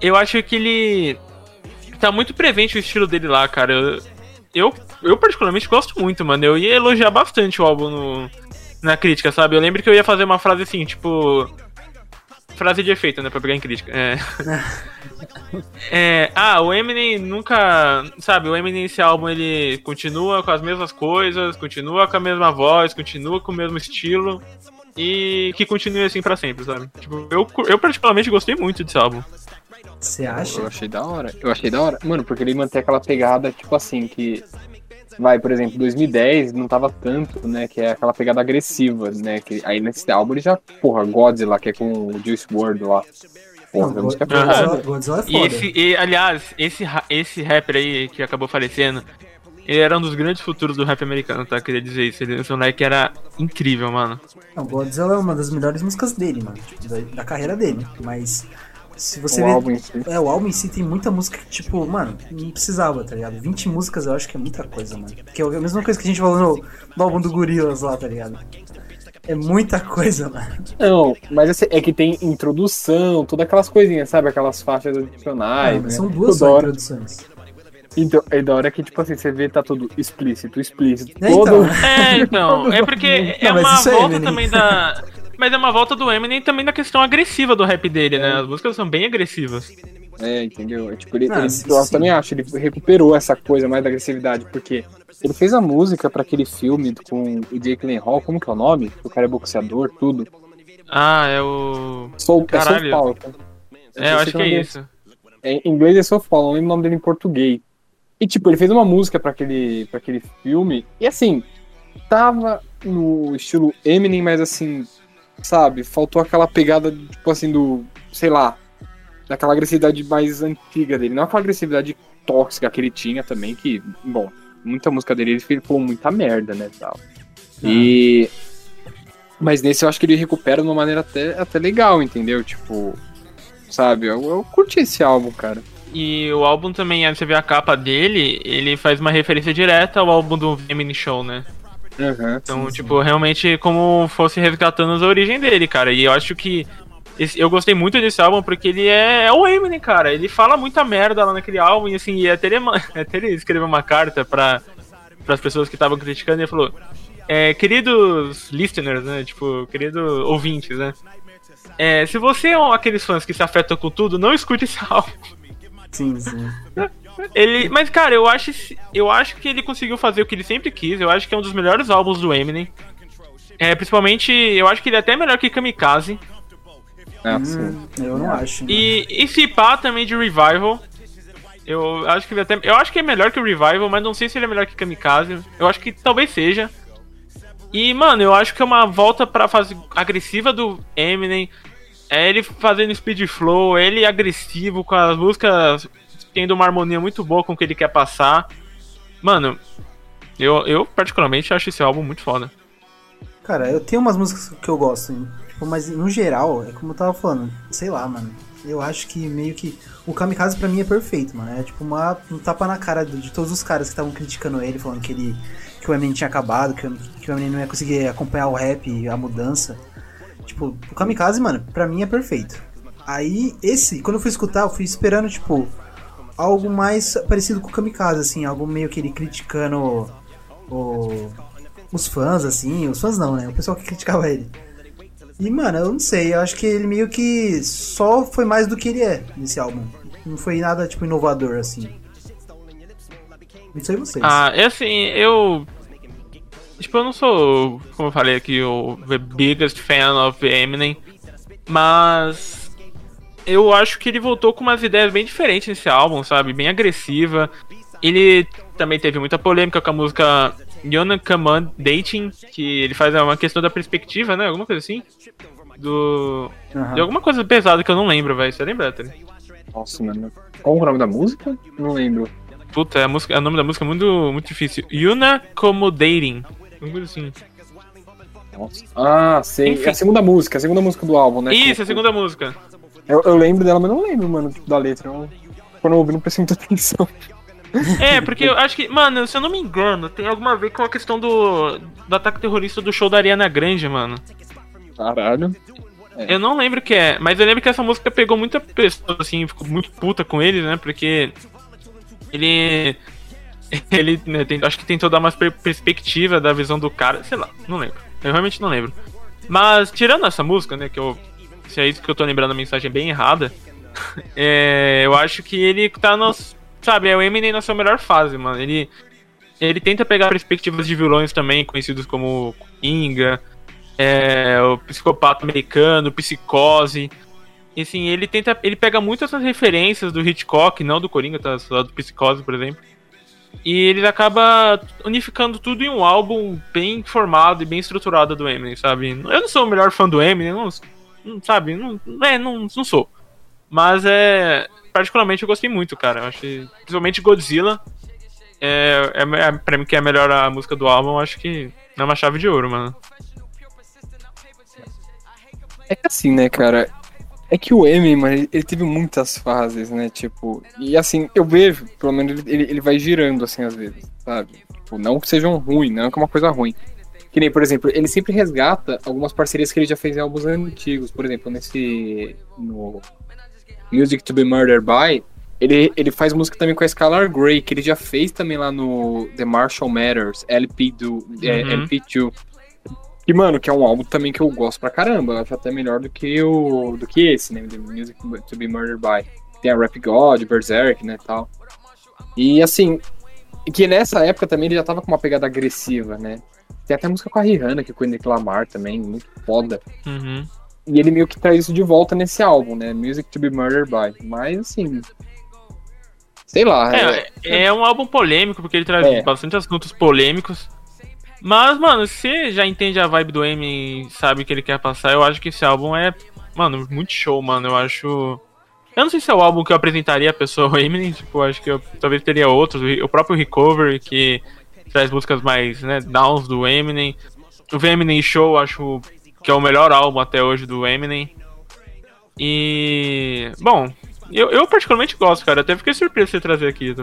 Eu acho que ele. Tá muito presente o estilo dele lá, cara. Eu, eu, eu particularmente gosto muito, mano. Eu ia elogiar bastante o álbum no, na crítica, sabe? Eu lembro que eu ia fazer uma frase assim, tipo. Frase de efeito, né? Pra pegar em crítica. É. É, ah, o Eminem nunca. Sabe, o Eminem nesse álbum ele continua com as mesmas coisas, continua com a mesma voz, continua com o mesmo estilo. E que continue assim pra sempre, sabe? Tipo, eu, eu particularmente gostei muito desse álbum. Você acha? Eu achei da hora. Eu achei da hora. Mano, porque ele mantém aquela pegada, tipo assim, que. Vai, por exemplo, 2010 não tava tanto, né? Que é aquela pegada agressiva, né? Que, aí nesse álbum ele já, porra, Godzilla, que é com o Juice WRLD lá. Porra, Não, a música é Godzilla, é E foda. esse, e, aliás, esse, ra- esse rapper aí que acabou falecendo, ele era um dos grandes futuros do rap americano, tá? Queria dizer isso. Ele, esse moleque era incrível, mano. Não, Godzilla é uma das melhores músicas dele, mano. tipo, da, da carreira dele. Mas se você O ver. álbum em si. É, o álbum em si tem muita música que, tipo, mano, não precisava, tá ligado? 20 músicas eu acho que é muita coisa, mano. Que é a mesma coisa que a gente falou no, no álbum do Gorillaz lá, tá ligado? É muita coisa, mano. Não, mas assim, é que tem introdução, todas aquelas coisinhas, sabe? Aquelas faixas adicionais. Ah, mas né? são duas só introduções. Então, é da hora que, tipo assim, você vê, tá tudo explícito, explícito. É, todo... então. É, então, é porque é Não, mas uma é volta Eminem. também da. Mas é uma volta do Eminem também da questão agressiva do rap dele, né? As músicas são bem agressivas. É, entendeu? É, tipo, ele, Ah, ele- sim, eu sim. também acho, ele recuperou essa coisa mais da agressividade, porque ele fez a música pra aquele filme com o Jake Gyllenhaal, como que é o nome? O cara é boxeador, tudo. Ah, é o. Soul, é Soul. Paulo. tá? É, eu acho que é nome isso. dele. Em inglês é Soul Paulo, não lembro o nome dele em português. E tipo, ele fez uma música pra aquele, pra aquele filme, e assim, tava no estilo Eminem, mas assim, sabe, faltou aquela pegada, tipo assim, do, sei lá, daquela agressividade mais antiga dele. Não aquela agressividade tóxica que ele tinha também, que, bom, muita música dele ele falou muita merda, né, tal. E... Mas nesse eu acho que ele recupera de uma maneira até, até legal, entendeu? Tipo, sabe, eu, eu curti esse álbum, cara. E o álbum também, você vê a capa dele, ele faz uma referência direta ao álbum do Eminem Show, né? Uhum. Então, tipo, realmente como fosse resgatando as origens dele, cara. E eu acho que esse- eu gostei muito desse álbum porque ele é, é o Eminem, cara. Ele fala muita merda lá naquele álbum e assim, e até ele, ma- até ele escreveu uma carta para as pessoas que estavam criticando e ele falou: é, queridos listeners, né? Tipo, queridos ouvintes, né? É, se você é um aqueles fãs que se afetam com tudo, não escute esse álbum. Sim, sim. Ele, mas cara, eu acho, eu acho que ele conseguiu fazer o que ele sempre quis. Eu acho que é um dos melhores álbuns do Eminem. É, principalmente, eu acho que ele é até melhor que Kamikaze. É, sim. Hum, eu não acho. né? E, e se pá também de Revival. Eu acho que ele até, eu acho que é melhor que o Revival, mas não sei se ele é melhor que Kamikaze. Eu acho que talvez seja. E mano, eu acho que é uma volta pra fase agressiva do Eminem. É ele fazendo speed flow, ele agressivo com as músicas tendo uma harmonia muito boa com o que ele quer passar. Mano, eu, eu particularmente acho esse álbum muito foda. Cara, eu tenho umas músicas que eu gosto? Tipo, mas no geral, é como eu tava falando, sei lá, mano. Eu acho que meio que. O Kamikaze pra mim é perfeito, mano. É tipo uma, um tapa na cara de, de todos os caras que estavam criticando ele, falando que ele. que o Eminem tinha acabado, que, que o Eminem não ia conseguir acompanhar o rap, a mudança. Tipo, o Kamikaze, mano, pra mim é perfeito. Aí, esse, quando eu fui escutar, eu fui esperando, tipo, algo mais parecido com o Kamikaze, assim, algo meio que ele criticando o- os fãs, assim, os fãs não, né? O pessoal que criticava ele. E, mano, eu não sei, eu acho que ele meio que só foi mais do que ele é nesse álbum. Não foi nada, tipo, inovador, assim. Não sei vocês. Ah, é assim, eu. Tipo, eu não sou, como eu falei aqui, o the biggest fan of Eminem. Mas. Eu acho que ele voltou com umas ideias bem diferentes nesse álbum, sabe? Bem agressiva. Ele também teve muita polêmica com a música Yona Command Dating, que ele faz uma questão da perspectiva, né? Alguma coisa assim. Do. Aham. De alguma coisa pesada que eu não lembro, velho. Você lembra, Tony? Nossa, mano. Qual o nome da música? Não lembro. Puta, a música, o nome da música é muito, muito difícil. Yuna Comodating. Alguma coisa assim. Nossa. Ah, sei. Enfim. É a segunda música, a segunda música do álbum, né? Isso, Com- a segunda música. Eu, eu lembro dela, mas não lembro, mano, da letra. Eu, quando eu ouvi, não prestei muita atenção. É, porque eu acho que, mano, se eu não me engano, tem alguma a ver com a questão do, do ataque terrorista do show da Ariana Grande, mano. Caralho. Eu não lembro o que é, mas eu lembro que essa música pegou muita pessoa, assim, ficou muito puta com ele, né? Porque ele. Ele, né, tem- acho que tentou dar uma per- perspectiva da visão do cara, sei lá, não lembro. Eu realmente não lembro. Mas, tirando essa música, né, que eu. Se é isso que eu tô lembrando, a mensagem bem errada. é, eu acho que ele tá no. Sabe, é o Eminem na sua melhor fase, mano. Ele. Ele tenta pegar perspectivas de vilões também, conhecidos como Inga, é, o psicopata americano, psicose. E assim, ele tenta. Ele pega muito essas referências do Hitchcock, não do Coringa, tá? Só do Psicose, por exemplo. E ele acaba unificando tudo em um álbum bem formado e bem estruturado do Eminem, sabe? Eu não sou o melhor fã do Eminem, não sabe? Não, é, não, não sou. Mas é. Particularmente eu gostei muito, cara. Eu principalmente Godzilla. É, é, é, pra mim, que é a melhor a música do álbum, eu acho que é uma chave de ouro, mano. É que assim, né, cara? É que o Eminem, mano, ele- teve muitas fases, né? Tipo, e assim, eu vejo, pelo menos ele, ele, vai girando assim às vezes, sabe? Tipo, não que sejam ruins, não que é uma coisa ruim. Que nem, por exemplo, ele sempre resgata algumas parcerias que ele já fez em álbuns antigos. Por exemplo, nesse. No Music to be Murdered by. Ele, ele faz música também com a Skylar Grey, que ele já fez também lá no The Marshall Matters, LP do, é, Uhum. LP2. E, mano, que é um álbum também que eu gosto pra caramba. Eu acho até melhor do que o. do que esse, né? The Music to be Murdered by. Tem a Rap God, Berserk, né? tal. E assim. Que nessa época também ele já tava com uma pegada agressiva, né? Tem até música com a Rihanna, que é com o Kendrick Lamar também, muito foda. Uhum. E ele meio que traz isso de volta nesse álbum, né? Music to be Murdered by. Mas assim. Sei lá. é- É, é um álbum polêmico, porque ele traz É. bastante assuntos polêmicos. Mas, mano, se você já entende a vibe do Eminem e sabe o que ele quer passar, eu acho que esse álbum é, mano, muito show, mano. Eu acho. Eu não sei se é o álbum que eu apresentaria a pessoa Eminem, tipo, acho que eu talvez teria outros. O próprio Recovery, que traz músicas mais, né, downs do Eminem. O Eminem Show, acho que é o melhor álbum até hoje do Eminem. E. Bom, eu, eu particularmente gosto, cara. Até fiquei surpreso de você trazer aqui, tá?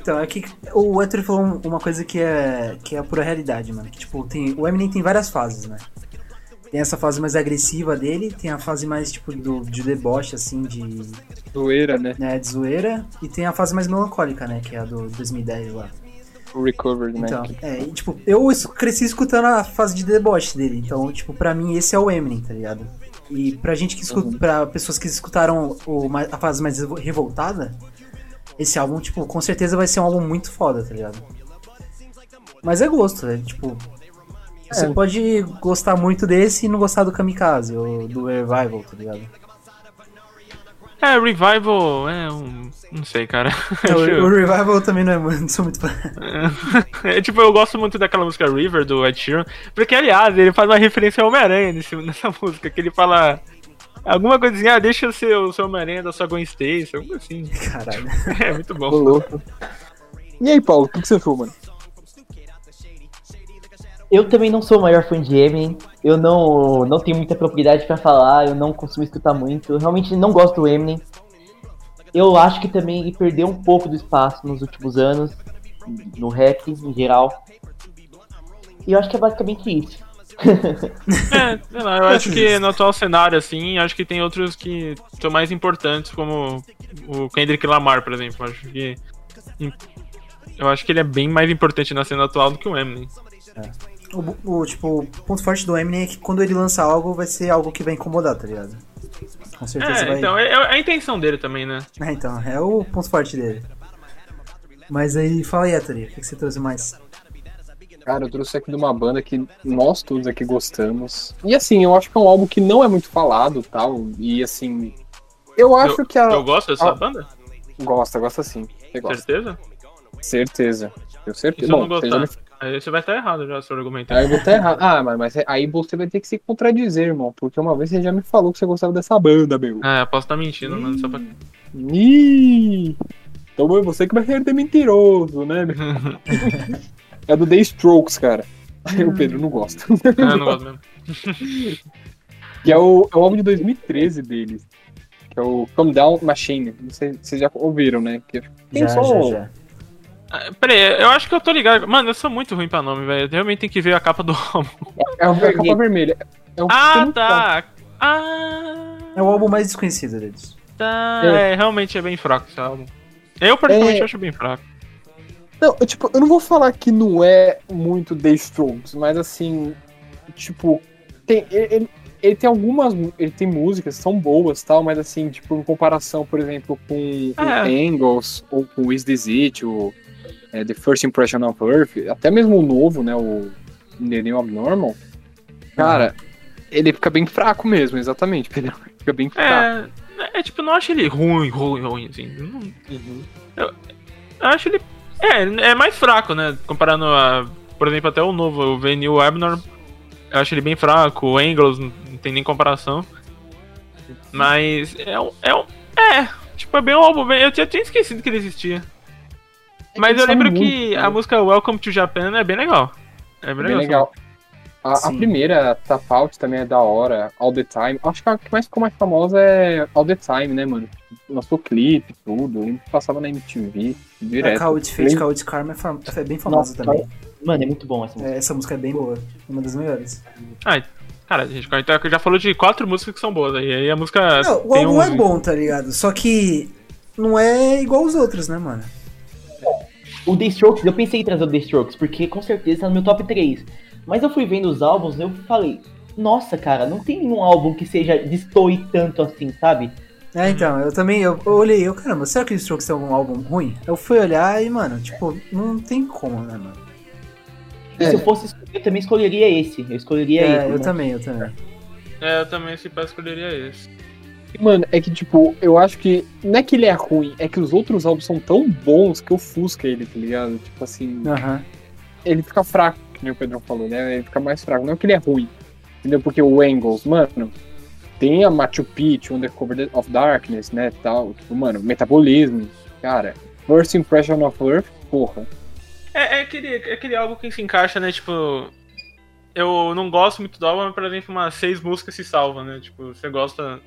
Então, é que o Ether falou um- uma coisa que é, que é a pura realidade, mano. Que, tipo, tem, o Eminem tem várias fases, né? Tem essa fase mais agressiva dele, tem a fase mais, tipo, do, de deboche, assim, de, Zoeira, né? né, de zoeira, e tem a fase mais melancólica, né? Que é a do 2010 lá. O Recovered, né? Então, é, e, tipo, eu es- cresci escutando a fase de deboche dele, então, tipo, pra mim esse é o Eminem, tá ligado? E pra gente que escuta, pra pessoas que escutaram o, a fase mais revo- revoltada, esse álbum, tipo, com certeza vai ser um álbum muito foda, tá ligado? Mas é gosto, é tipo. Você É. pode gostar muito desse e não gostar do Kamikaze ou do Revival, tá ligado? É, Revival é um. Não sei, cara. É, o, Revival também não é muito, não sou muito fã. É, tipo, eu gosto muito daquela música River do Ed Sheeran. Porque, aliás, ele faz uma referência ao Homem-Aranha nessa música, que ele fala. Alguma coisinha, ah, deixa eu ser o seu Homem-Aranha da sua Gwen Stacy, alguma assim. Caralho. É muito bom. louco. E aí, Paulo, o que, que você achou, mano? Eu também não sou o maior fã de Eminem. Eu não, não tenho muita propriedade pra falar, eu não costumo escutar muito. Eu realmente não gosto do Eminem. Eu acho que também ele perdeu um pouco do espaço nos últimos anos, no rap em geral. E eu acho que é basicamente isso. É, sei lá, eu acho que no atual cenário, assim, acho que tem outros que são mais importantes, como o Kendrick Lamar, por exemplo. Acho que. Eu acho que ele é bem mais importante na cena atual do que o Eminem. O, o, tipo, o ponto forte do Eminem é que quando ele lança algo, vai ser algo que vai incomodar, tá ligado? Com certeza É, vai. então, é, é a intenção dele também, né? É, então, é o ponto forte dele. Mas aí, fala aí, Atari, o que, que você trouxe mais? Cara, eu trouxe aqui de uma banda que nós todos aqui gostamos. E assim, eu acho que é um álbum que não é muito falado tal. E assim. Eu acho eu, que a. eu gosto dessa Ah. banda? Gosta, gosta sim. Você gosta. Certeza? Certeza. Tenho E certeza. eu não Bom, você já gostar? me Aí você vai estar errado já, seu argumento. Aí eu vou estar errado. Ah, mas, mas aí você vai ter que se contradizer, irmão. Porque uma vez você já me falou que você gostava dessa banda, meu. É, posso estar mentindo, mano. Só pra... Ih! Então é você que vai ser de mentiroso, né? meu? é do The Strokes, cara. Aí o Pedro não gosta. É, eu não gosto mesmo. que é o, é o álbum de 2013 deles. Que é o Come Down Machine. Não sei se vocês já ouviram, né? Que tem já, só. já, já. Ah, Peraí, eu acho que eu tô ligado. Mano, eu sou muito ruim pra nome, velho. Realmente tem que ver a capa do álbum. É o é a capa vermelha. É o Ah, tá. Ah, É o álbum mais desconhecido deles. tá. É. É, realmente é bem fraco esse álbum. Eu, particularmente, É. acho bem fraco. Não, eu, tipo, eu não vou falar que não é muito The Strokes, mas assim, tipo, tem, ele, ele- ele tem algumas, ele tem músicas são boas tal, mas assim, tipo, em comparação, por exemplo, com, com É. Angles ou com Is This It, o é, The First Impression of Earth, até mesmo o novo, né, o The New Abnormal, cara, ele fica bem fraco mesmo, exatamente, Pedro, fica bem fraco. É, é tipo, eu não acho ele ruim, ruim, ruim, assim. Não- Eu acho ele. É, é mais fraco, né? Comparando a. Por exemplo, até o novo, o Venue Abnor. Eu acho ele bem fraco. O Angles não tem nem comparação. Mas é um. É, um, é tipo, é bem um álbum. bem- Eu tinha, tinha esquecido que ele existia. Mas eles eu lembro muito, que cara. a música Welcome to Japan é bem legal. É bem É bem legal. legal. A, a Sim. primeira, Tap Out, também é da hora. All the Time. Acho que a que mais ficou mais famosa é All the Time, né, mano? Lançou clipe, tudo. Passava na MTV A direto. Coward Fate, Coward Karma é, fam- é bem famosa Nossa, também. Mano, é muito bom essa música. É, essa música é bem boa. Uma das melhores. Ah, cara, a gente então, já falou de quatro músicas que são boas. aí. E aí a música. Não, o tem álbum um- é bom, tá ligado? Só que não é igual os outros, né, mano? O The Strokes, eu pensei em trazer o The Strokes, porque com certeza tá no meu top 3. Mas eu fui vendo os álbuns e eu falei, nossa, cara, não tem nenhum álbum que seja destoe tanto assim, sabe? É, então, eu também, eu, eu olhei, eu, caramba, será que o Strokes tem algum álbum ruim? Eu fui olhar e, mano, tipo, não tem como, né, mano? E se eu fosse escolher, eu também escolheria esse. Eu escolheria É, esse. eu né? também, eu também. É, eu também, se pá, escolheria esse. Mano, é que, tipo, eu acho que. Não é que ele é ruim, é que os outros álbuns são tão bons que ofusca ele, tá ligado? Tipo assim, Aham. ele fica fraco, que nem o Pedrão falou, né? Ele fica mais fraco. Não é que ele é ruim, entendeu? Porque o Angles, mano, tem a Machu Picchu, Undercover of Darkness, né? Tal. Tipo, mano, metabolismo, cara. First Impression of Earth, porra. É, é aquele, é aquele álbum que se encaixa, né? Tipo. Eu não gosto muito do álbum, mas, por exemplo, umas seis músicas se salvam, né? Tipo, você gosta.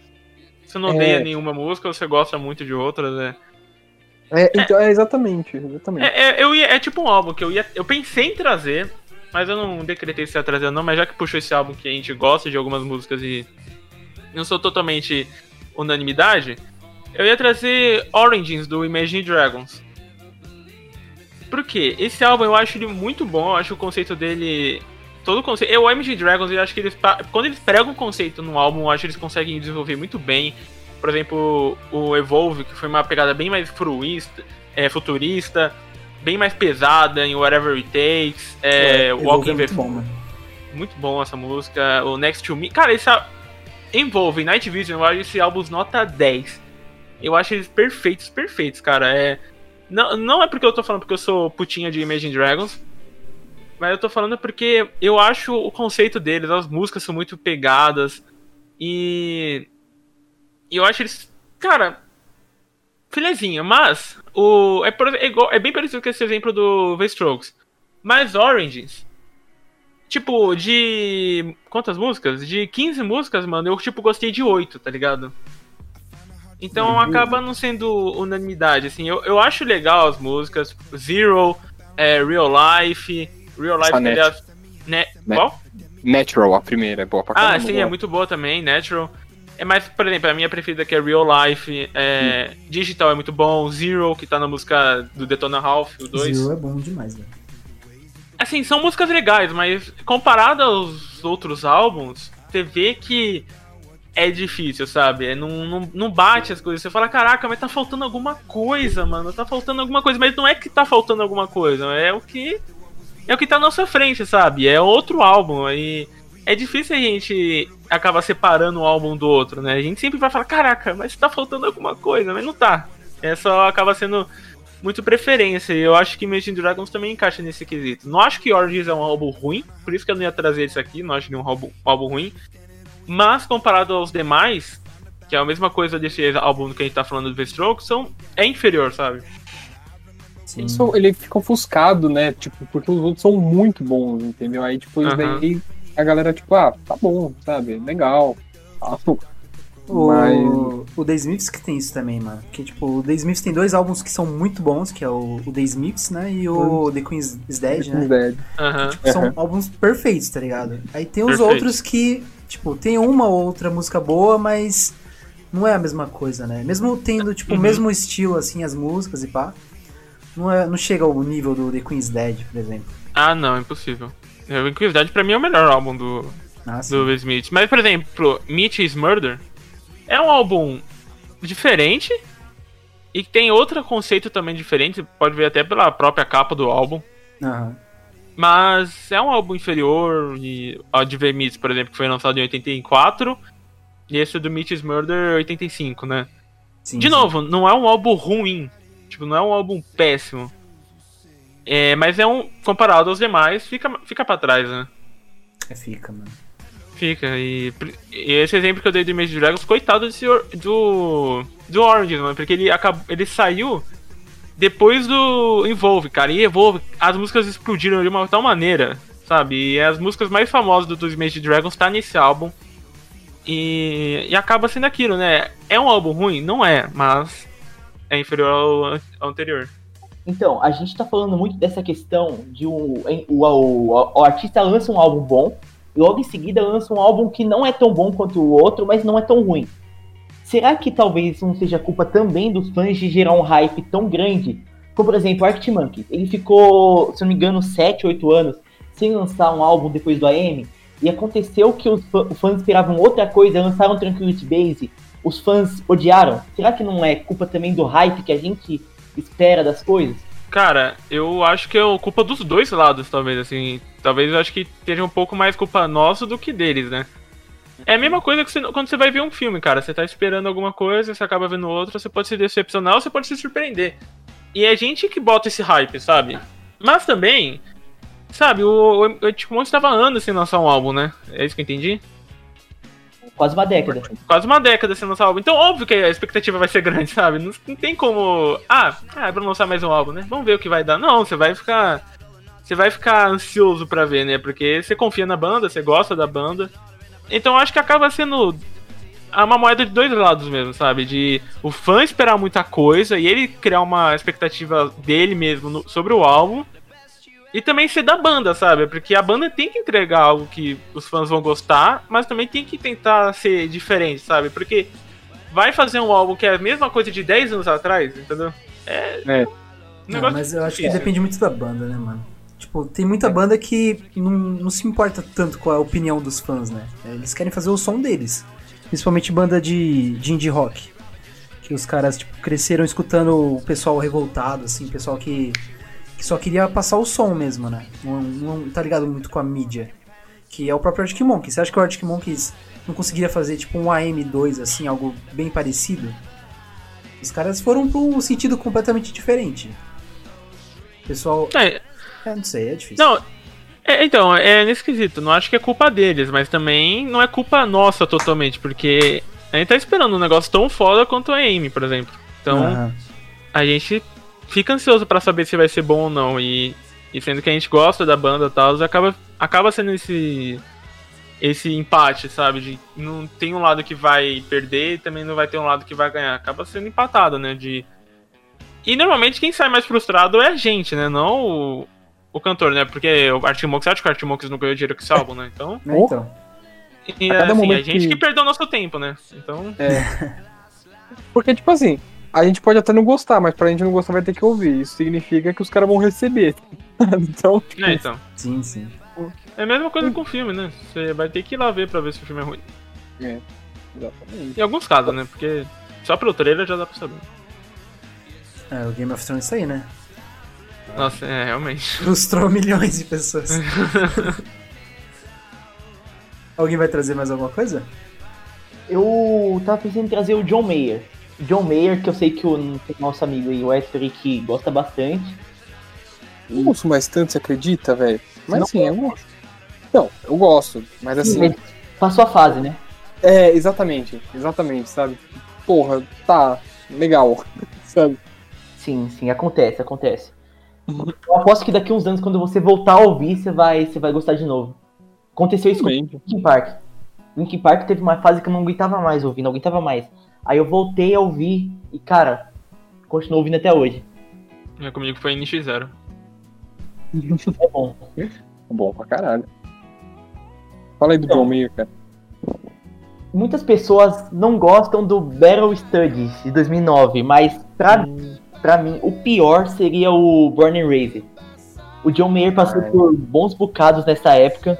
Você não É. odeia nenhuma música ou você gosta muito de outras, né? É, então, é exatamente, exatamente. É, é, eu ia, é tipo um álbum que eu ia. Eu pensei em trazer, mas eu não decretei se ia trazer ou não, mas já que puxou esse álbum que a gente gosta de algumas músicas e não sou totalmente unanimidade, eu ia trazer Origins do Imagine Dragons. Por quê? Esse álbum eu acho ele muito bom, eu acho o conceito dele. Todo o conceito. Eu, o Imagine Dragons, eu acho que eles. Quando eles pregam o conceito no álbum, eu acho que eles conseguem desenvolver muito bem. Por exemplo, o Evolve, que foi uma pegada bem mais fruista, é, futurista, bem mais pesada em Whatever It Takes. É, Evolve Walking é muito bom, mano. muito bom essa música. O Next to Me. Cara, esse Envolve, Night Vision, eu acho esse álbum nota 10. Eu acho eles perfeitos, perfeitos, cara. É... Não, não é porque eu tô falando porque eu sou putinha de Imagine Dragons. Mas eu tô falando porque eu acho o conceito deles, as músicas são muito pegadas. E. E eu acho eles. Cara. Filezinho, mas. O, é, por- é igual- é bem parecido com esse exemplo do The Strokes. Mas Origins. Tipo, de. Quantas músicas? De 15 músicas, mano, eu tipo gostei de 8, tá ligado? Então acaba não sendo unanimidade, assim. Eu, eu acho legal as músicas. Zero, é, Real Life. Real Life, que, aliás. Né, Net. qual? Natural, a primeira, é boa pra Ah, caramba. sim, é muito boa também, Natural. É mais, por exemplo, a minha preferida que é Real Life, é, Digital é muito bom, Zero, que tá na música do Detona Ralph, o 2. Zero é bom demais, velho. Assim, são músicas legais, mas comparado aos outros álbuns, você vê que é difícil, sabe? É, não, não, não bate as coisas. Você fala, caraca, mas tá faltando alguma coisa, mano. Tá faltando alguma coisa. Mas não é que tá faltando alguma coisa, é o que. É o que tá na nossa frente, sabe? É outro álbum. E é difícil a gente acabar separando um álbum do outro, né? A gente sempre vai falar, caraca, mas tá faltando alguma coisa, mas não tá. É só acaba sendo muito preferência. E eu acho que Imagine Dragons também encaixa nesse quesito. Não acho que Origins é um álbum ruim, por isso que eu não ia trazer isso aqui, não acho que é um álbum, um álbum ruim. Mas comparado aos demais, que é a mesma coisa desse álbum que a gente tá falando do The Strokes, são, é inferior, sabe? Sim. Ele, só- ele fica ofuscado, né? Tipo, porque os outros são muito bons, entendeu? Aí, tipo, isso daí a galera, tipo, ah, tá bom, sabe? Legal. Ah, Mas. O, o The Smiths que tem isso também, mano. Porque, tipo, o The Smiths tem dois álbuns que são muito bons, que é o, o The Smiths, né? E o The Queen's is Dead, né? Dead. Aham. São Uhum. álbuns perfeitos, tá ligado? Aí tem os Perfeito. outros que, tipo, tem uma ou outra música boa, mas não é a mesma coisa, né? Mesmo tendo, tipo, o Uhum. mesmo estilo, assim, as músicas e pá, não, é, não chega ao nível do The Queen's Dead, por exemplo. Ah, não, impossível. A Inquisitive pra mim é o melhor álbum do, Ah, do Will Smith. Mas, por exemplo, Meet is Murder é um álbum diferente e que tem outro conceito também diferente. Pode ver até pela própria capa do álbum. Aham. Mas é um álbum inferior e ao de The Meets, por exemplo, que foi lançado em 84. E esse do is Murder 85, né? Sim, De sim. novo, não é um álbum ruim. Tipo, não é um álbum péssimo. É, mas é um. Comparado aos demais, fica, fica pra trás, né? É, fica, mano. Fica. E, e esse exemplo que eu dei do Imagine Dragons, coitado desse, do. Do Orange, mano. Porque ele, acabou, ele saiu depois do Evolve, cara. E Evolve, as músicas explodiram de uma tal maneira, sabe? E as músicas mais famosas do, do Imagine Dragons tá nesse álbum. E, e acaba sendo aquilo, né? É um álbum ruim? Não é, mas é inferior ao, ao anterior. Então, a gente tá falando muito dessa questão de um, o, o, o artista lança um álbum bom e logo em seguida lança um álbum que não é tão bom quanto o outro, mas não é tão ruim. Será que talvez não seja culpa também dos fãs de gerar um hype tão grande? Como, por exemplo, o Arctic. Ele ficou, se não me engano, 7, 8 anos sem lançar um álbum depois do AM. E aconteceu que os fãs esperavam outra coisa, lançaram Tranquility Base. Os fãs odiaram. Será que não é culpa também do hype que a gente espera das coisas? Cara, eu acho que é culpa dos dois lados, talvez, assim. Talvez eu acho que esteja um pouco mais culpa nossa do que deles, né? É a mesma coisa que você- quando você vai ver um filme, cara. Você tá esperando alguma coisa, você acaba vendo outra, você pode se decepcionar ou você pode se surpreender. E é a gente que bota esse hype, sabe? Mas também, sabe, o, o, o Tico estava anos sem lançar um álbum, né? É isso que eu entendi? Quase uma década. Quase uma década sem lançar um álbum. Então, óbvio que a expectativa vai ser grande, sabe? Não, não tem como. Ah, ah, é pra lançar mais um álbum, né? Vamos ver o que vai dar. Não, você vai ficar. Você vai ficar ansioso pra ver, né? Porque você confia na banda, você gosta da banda. Então, acho que acaba sendo uma moeda de dois lados mesmo, sabe? De o fã esperar muita coisa e ele criar uma expectativa dele mesmo no- sobre o álbum. E também ser da banda, sabe? Porque a banda tem que entregar algo que os fãs vão gostar, mas também tem que tentar ser diferente, sabe? Porque vai fazer um álbum que é a mesma coisa de 10 anos atrás, entendeu? É. É. um Não, mas eu acho que difícil. depende muito da banda, né, mano? Tipo, tem muita banda que não, não se importa tanto com a opinião dos fãs, né? Eles querem fazer o som deles. Principalmente banda de, de indie rock. Que os caras, tipo, cresceram escutando o pessoal revoltado, assim, pessoal que, que só queria passar o som mesmo, né? Não, não tá ligado muito com a mídia. Que é o próprio Arctic Monkeys. Você acha que o Arctic Monkeys não conseguiria fazer, tipo, um AM2, assim, algo bem parecido? Os caras foram pra um sentido completamente diferente. O pessoal. É, É, não sei, é difícil. não. é, então, é nesse quesito. Não acho que é culpa deles, mas também não é culpa nossa totalmente, porque a gente tá esperando um negócio tão foda quanto a Amy, por exemplo. Então, Aham. a gente fica ansioso pra saber se vai ser bom ou não. E, e sendo que a gente gosta da banda e tal, acaba, acaba sendo esse esse empate, sabe? De não tem um lado que vai perder e também não vai ter um lado que vai ganhar. Acaba sendo empatado, né? De e normalmente quem sai mais frustrado é a gente, né? Não o, o cantor, né? Porque o você acha que o Monkeys não ganhou dinheiro com esse álbum, né? Então, Né, então. E A cada assim, a gente que- que perdeu nosso tempo, né? Então, Porque, tipo assim, a gente pode até não gostar, mas pra gente não gostar vai ter que ouvir. Isso significa que os caras vão receber. então, é, então. Sim, sim. É a mesma coisa com o filme, né? Você vai ter que ir lá ver pra ver se o filme é ruim. exatamente. Em alguns casos, né? Porque só pelo trailer já dá pra saber. É, o Game of Thrones isso aí, né? Nossa, é, realmente. Frustrou milhões de pessoas. Alguém vai trazer mais alguma coisa? Eu tava pensando em trazer o John Mayer. John Mayer, que eu sei que o nosso amigo aí, o que gosta bastante. Não ouço mais tanto, você acredita, velho? Mas assim, eu gosto. Não, eu gosto. Mas assim. Mas passou a fase, né? É, exatamente. Exatamente, sabe? Porra, tá. Legal. sabe? Sim, sim, acontece, acontece. Eu aposto que daqui uns anos, quando você voltar a ouvir, você vai, você vai gostar de novo. Aconteceu isso com Realmente. Linkin Park. Linkin Park teve uma fase que eu não aguentava mais ouvir, não aguentava mais. Aí eu voltei a ouvir e, cara, continuo ouvindo até hoje. É, comigo foi NX0. É bom. Bom pra caralho. Fala aí do Então. John Mayer, cara. Muitas pessoas não gostam do Battle Studies de 2009, mas pra, pra mim o pior seria o Born and Raised. O John Mayer passou Ai. por bons bocados nessa época,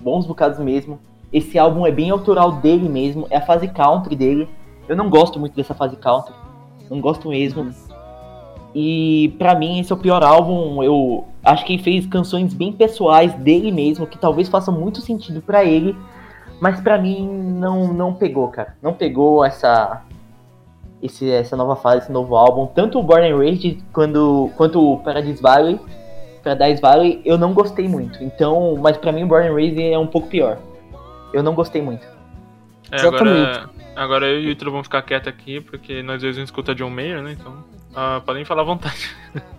bons bocados mesmo. Esse álbum é bem autoral dele mesmo, é a fase country dele. Eu não gosto muito dessa fase country, não gosto mesmo. E pra mim esse é o pior álbum. Eu acho que ele fez canções bem pessoais dele mesmo, que talvez façam muito sentido pra ele, mas pra mim não não pegou, cara. Não pegou essa esse, essa nova fase, esse novo álbum. Tanto o Born and Raised quando, quanto o Paradise Valley, Paradise Valley, eu não gostei muito. Então, mas pra mim o Born and Raised é um pouco pior. Eu não gostei muito. É, agora, Exatamente. agora eu e o Ítalo vamos ficar quietos aqui, porque nós dois não escuta John Mayer, né? Então, ah, podem falar à vontade.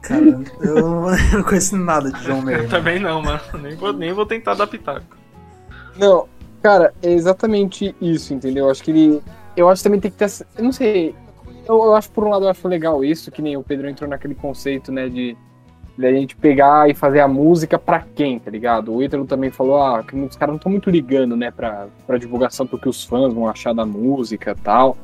Cara, eu não conheço nada de John Mayer. mano. Também não, mano. Nem vou, nem vou tentar adaptar. Não, cara, é exatamente isso, entendeu? Eu acho que ele. Eu acho que também tem que ter. essa- Eu não sei. Eu, eu acho, por um lado, eu acho legal isso, que nem o Pedro entrou naquele conceito, né, de. De a gente pegar e fazer a música pra quem, tá ligado? O Ítalo também falou, ah, que os caras não estão muito ligando, né, pra, pra divulgação, porque os fãs vão achar da música tal.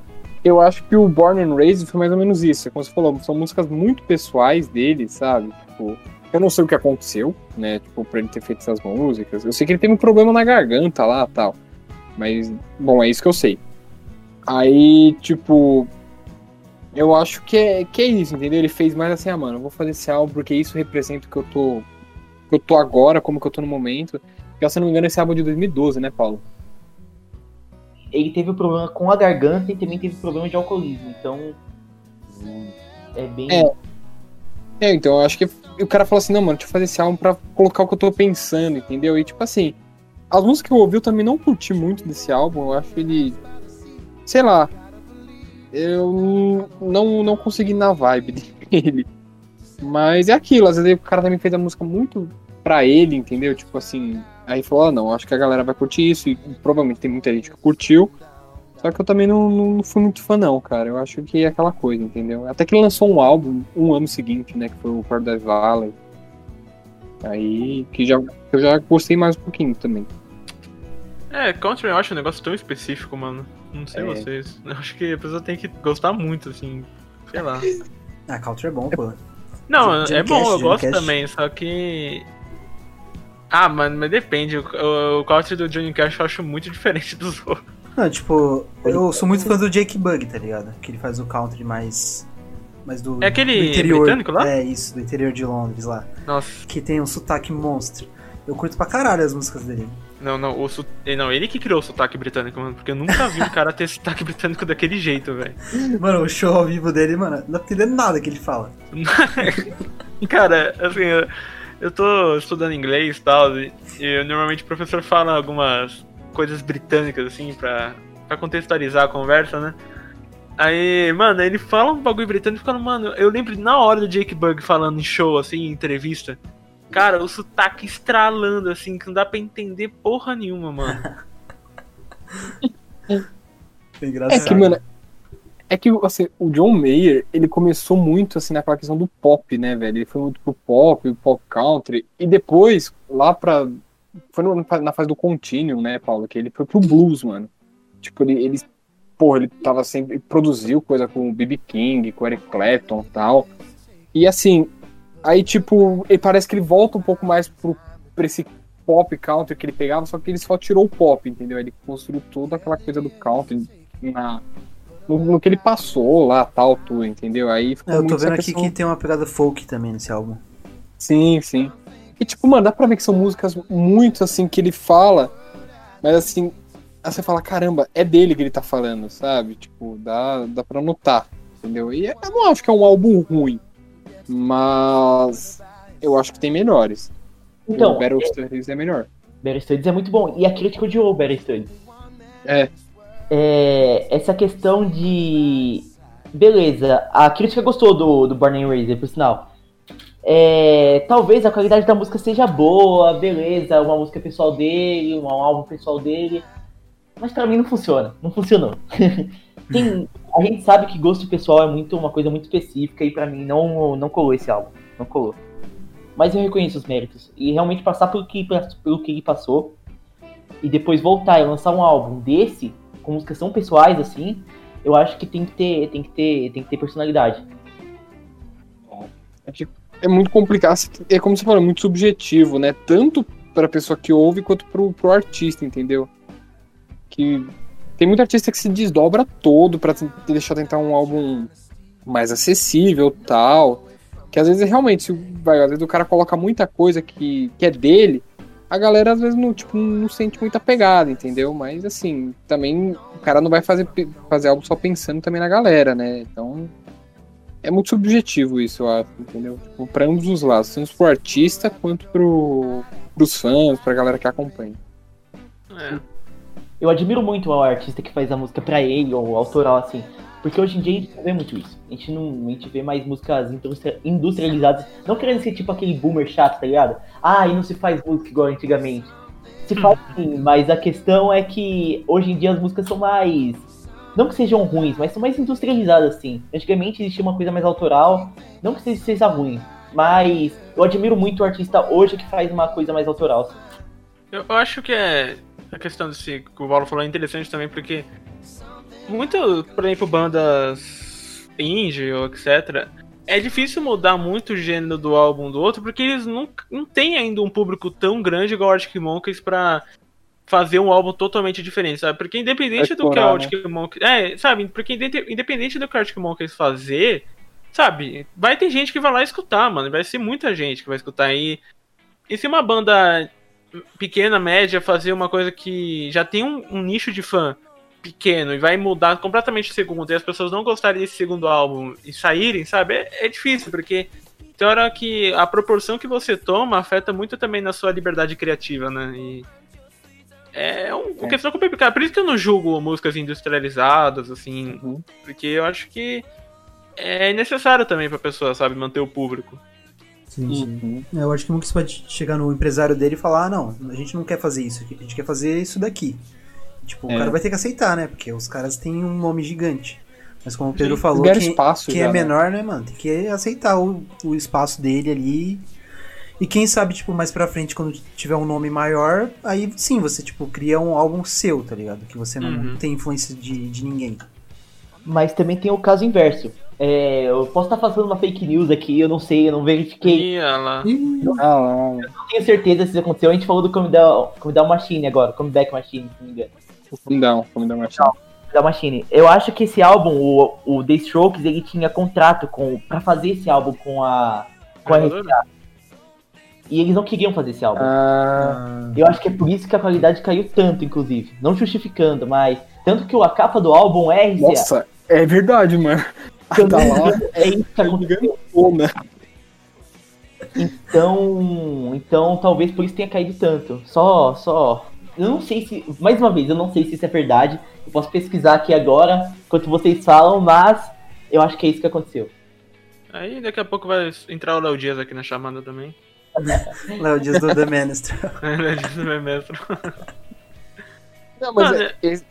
Eu acho que o Born and Raised foi mais ou menos isso. Como você falou, são músicas muito pessoais dele, sabe? Tipo, eu não sei o que aconteceu, né? Tipo, pra ele ter feito essas músicas. Eu sei que ele teve um problema na garganta lá tal. Mas, bom, é isso que eu sei. Aí, tipo. Eu acho que é, que é isso, entendeu? Ele fez mais assim, ah, mano, eu vou fazer esse álbum porque isso representa o que eu tô. que eu tô agora, como que eu tô no momento. Porque, se eu não me engano, esse álbum é de 2012, né, Paulo? Ele teve problema com a garganta e também teve problema de alcoolismo. Então, é bem. É. É, então eu acho que o cara falou assim, não, mano, deixa eu fazer esse álbum pra colocar o que eu tô pensando, entendeu? E tipo assim, as músicas que eu ouvi eu também não curti muito desse álbum, eu acho ele. Sei lá. Eu não, não consegui na vibe dele. Mas é aquilo, às vezes o cara também fez a música muito pra ele, entendeu? Tipo assim. Aí falou, ah, não, acho que a galera vai curtir isso, e provavelmente tem muita gente que curtiu. Só que eu também não, não fui muito fã, não, cara. Eu acho que é aquela coisa, entendeu? Até que ele lançou um álbum um ano seguinte, né? Que foi o Paradise Valley. Aí, que já, eu já gostei mais um pouquinho também. É, country eu acho um negócio tão específico, mano. Não sei É. vocês. Eu acho que a pessoa tem que gostar muito, assim. Sei lá. Ah, Country é bom, pô. Não, Johnny é bom, eu gosto Cash. também, só que. Ah, mano, mas depende. O, o, country do Johnny Cash eu acho muito diferente dos outros. Não, tipo, eu sou muito fã do Jake Bug, tá ligado? Que ele faz o country mais. mais do, É aquele do interior. britânico lá? É, isso, do interior de Londres lá. Nossa, Que tem um sotaque monstro. Eu curto pra caralho as músicas dele. não, não, o su... não, ele que criou o sotaque britânico, mano, porque eu nunca vi um cara ter sotaque britânico daquele jeito, velho. Mano, o show ao vivo dele, mano, não dá pra entender nada que ele fala. Cara, assim, eu, eu tô estudando inglês e tal, e, e normalmente o professor fala algumas coisas britânicas, assim, pra, pra contextualizar a conversa, né? Aí, mano, ele fala um bagulho britânico falando, mano, eu lembro na hora do Jake Bug falando em show, assim, em entrevista. Cara, o sotaque estralando, assim, que não dá pra entender porra nenhuma, mano. É engraçado. É que, mano, é que assim, o John Mayer, ele começou muito assim naquela questão do pop, né, velho? Ele foi muito pro pop, pro pop country, e depois, lá pra Foi no- na fase do Continuum, né, Paulo? Que ele foi pro blues, mano. Tipo, ele, ele porra, ele tava sempre. ele produziu coisa com o B.B. King, com o Eric Clapton e tal. E assim, aí, tipo, ele parece que ele volta um pouco mais pro, pra esse pop country que ele pegava, só que ele só tirou o pop, entendeu? Ele construiu toda aquela coisa do country na, no, no que ele passou lá, tal, tudo, entendeu? Aí ficou É, eu tô vendo aqui questão- que tem uma pegada folk também nesse álbum. Sim, sim. E tipo, mano, dá pra ver que são músicas muito assim que ele fala, mas assim, aí você fala, caramba, é dele que ele tá falando, sabe? Tipo, dá, dá pra notar, entendeu? E eu não acho que é um álbum ruim, mas eu acho que tem melhores. Então, o Battle Studies é melhor. Better Studies é muito bom. E a crítica odiou o Better Studies. É. É, essa questão de. Beleza, a crítica gostou do, do Born and Raised, por sinal. É, talvez a qualidade da música seja boa, beleza, uma música pessoal dele, um álbum pessoal dele. Mas pra mim não funciona, não funcionou. Tem, a gente sabe que gosto pessoal é muito uma coisa muito específica e pra mim não, não colou esse álbum, não colou. Mas eu reconheço os méritos. E realmente passar pelo que, pelo que ele passou e depois voltar e lançar um álbum desse, com músicas tão pessoais assim, eu acho que tem que ter, tem que ter, tem que ter personalidade. É, é muito complicado. É como você falou, é muito subjetivo, né? Tanto pra pessoa que ouve quanto pro, pro artista, entendeu? Que tem muito artista que se desdobra todo te- deixar tentar um álbum mais acessível tal. Que às vezes realmente, vai, às vezes o cara coloca muita coisa que, que é dele, a galera às vezes não, tipo, não sente muita pegada, entendeu? Mas assim, também o cara não vai fazer, fazer algo só pensando também na galera, né? Então é muito subjetivo isso, eu acho, entendeu? Tipo, pra ambos os lados, tanto pro artista quanto pro, pros fãs, pra galera que acompanha. É. Eu admiro muito o artista que faz a música pra ele, ou autoral, assim. Porque hoje em dia a gente não vê muito isso. A gente não. A gente vê mais músicas industri- industrializadas. Não querendo ser tipo aquele boomer chato, tá ligado? Ah, e não se faz música igual antigamente. Se faz sim, mas a questão é que hoje em dia as músicas são mais. Não que sejam ruins, mas são mais industrializadas, assim. Antigamente existia uma coisa mais autoral. Não que seja, ruim, mas eu admiro muito o artista hoje que faz uma coisa mais autoral. assim. Eu eu acho que é. A questão desse que o Paulo falou é interessante também, porque. Muito, por exemplo, bandas indie ou etc. É difícil mudar muito o gênero do álbum do outro, porque eles não, não têm ainda um público tão grande igual o Arctic Monkeys pra fazer um álbum totalmente diferente, sabe? Porque independente do que o Arctic Monkeys. É, sabe? Porque independente do que o Arctic Monkeys fazer, sabe? Vai ter gente que vai lá escutar, mano. Vai ser muita gente que vai escutar. E, e se uma banda pequena, média, fazer uma coisa que já tem um, um nicho de fã pequeno e vai mudar completamente o segundo, e as pessoas não gostarem desse segundo álbum e saírem, sabe? É, é difícil, porque tem hora que a proporção que você toma afeta muito também na sua liberdade criativa, né? E é um- uma É. questão complicada. Por isso que eu não julgo músicas industrializadas, assim, Uhum. porque eu acho que é necessário também pra pessoa, sabe, manter o público. Sim, sim. Uhum. É, Eu acho que o Monks pode chegar no empresário dele e falar, ah, não, a gente não quer fazer isso aqui, a gente quer fazer isso daqui. Tipo, É. o cara vai ter que aceitar, né? Porque os caras têm um nome gigante. Mas como o Pedro falou, quem, espaço quem já, é né? menor, né, mano, tem que aceitar o, o espaço dele ali. E quem sabe, tipo, mais pra frente, quando tiver um nome maior, aí sim, você, tipo, cria um álbum seu, tá ligado? Que você não Uhum. tem influência de, de ninguém. Mas também tem o caso inverso. É, eu posso estar fazendo uma fake news aqui, eu não sei, eu não verifiquei. E ela. Ah, lá. Não tenho certeza se isso aconteceu. A gente falou do Come Down, Come Down Machine agora, Comeback Machine, se não me engano. Martin. Come Down Machine. Eu acho que esse álbum, o, o The Strokes, ele tinha contrato com, pra fazer esse álbum com a, com a? RCA. E eles não queriam fazer esse álbum. Ah, Eu acho que é por isso que a qualidade caiu tanto, inclusive. Não justificando, mas. Tanto que a capa do álbum é RCA. nossa, é verdade, mano. Eu tá lá. engano, É isso que aconteceu. Né? Então, então talvez por isso tenha caído tanto. Só, só. Eu não sei se, mais uma vez, eu não sei se isso é verdade. Eu posso pesquisar aqui agora, enquanto vocês falam, mas eu acho que é isso que aconteceu. Aí daqui a pouco vai entrar o Léo Dias aqui na chamada também. Léo Dias do The Minister. Léo Dias é meu mestre. Não, mas Mano, é, esse-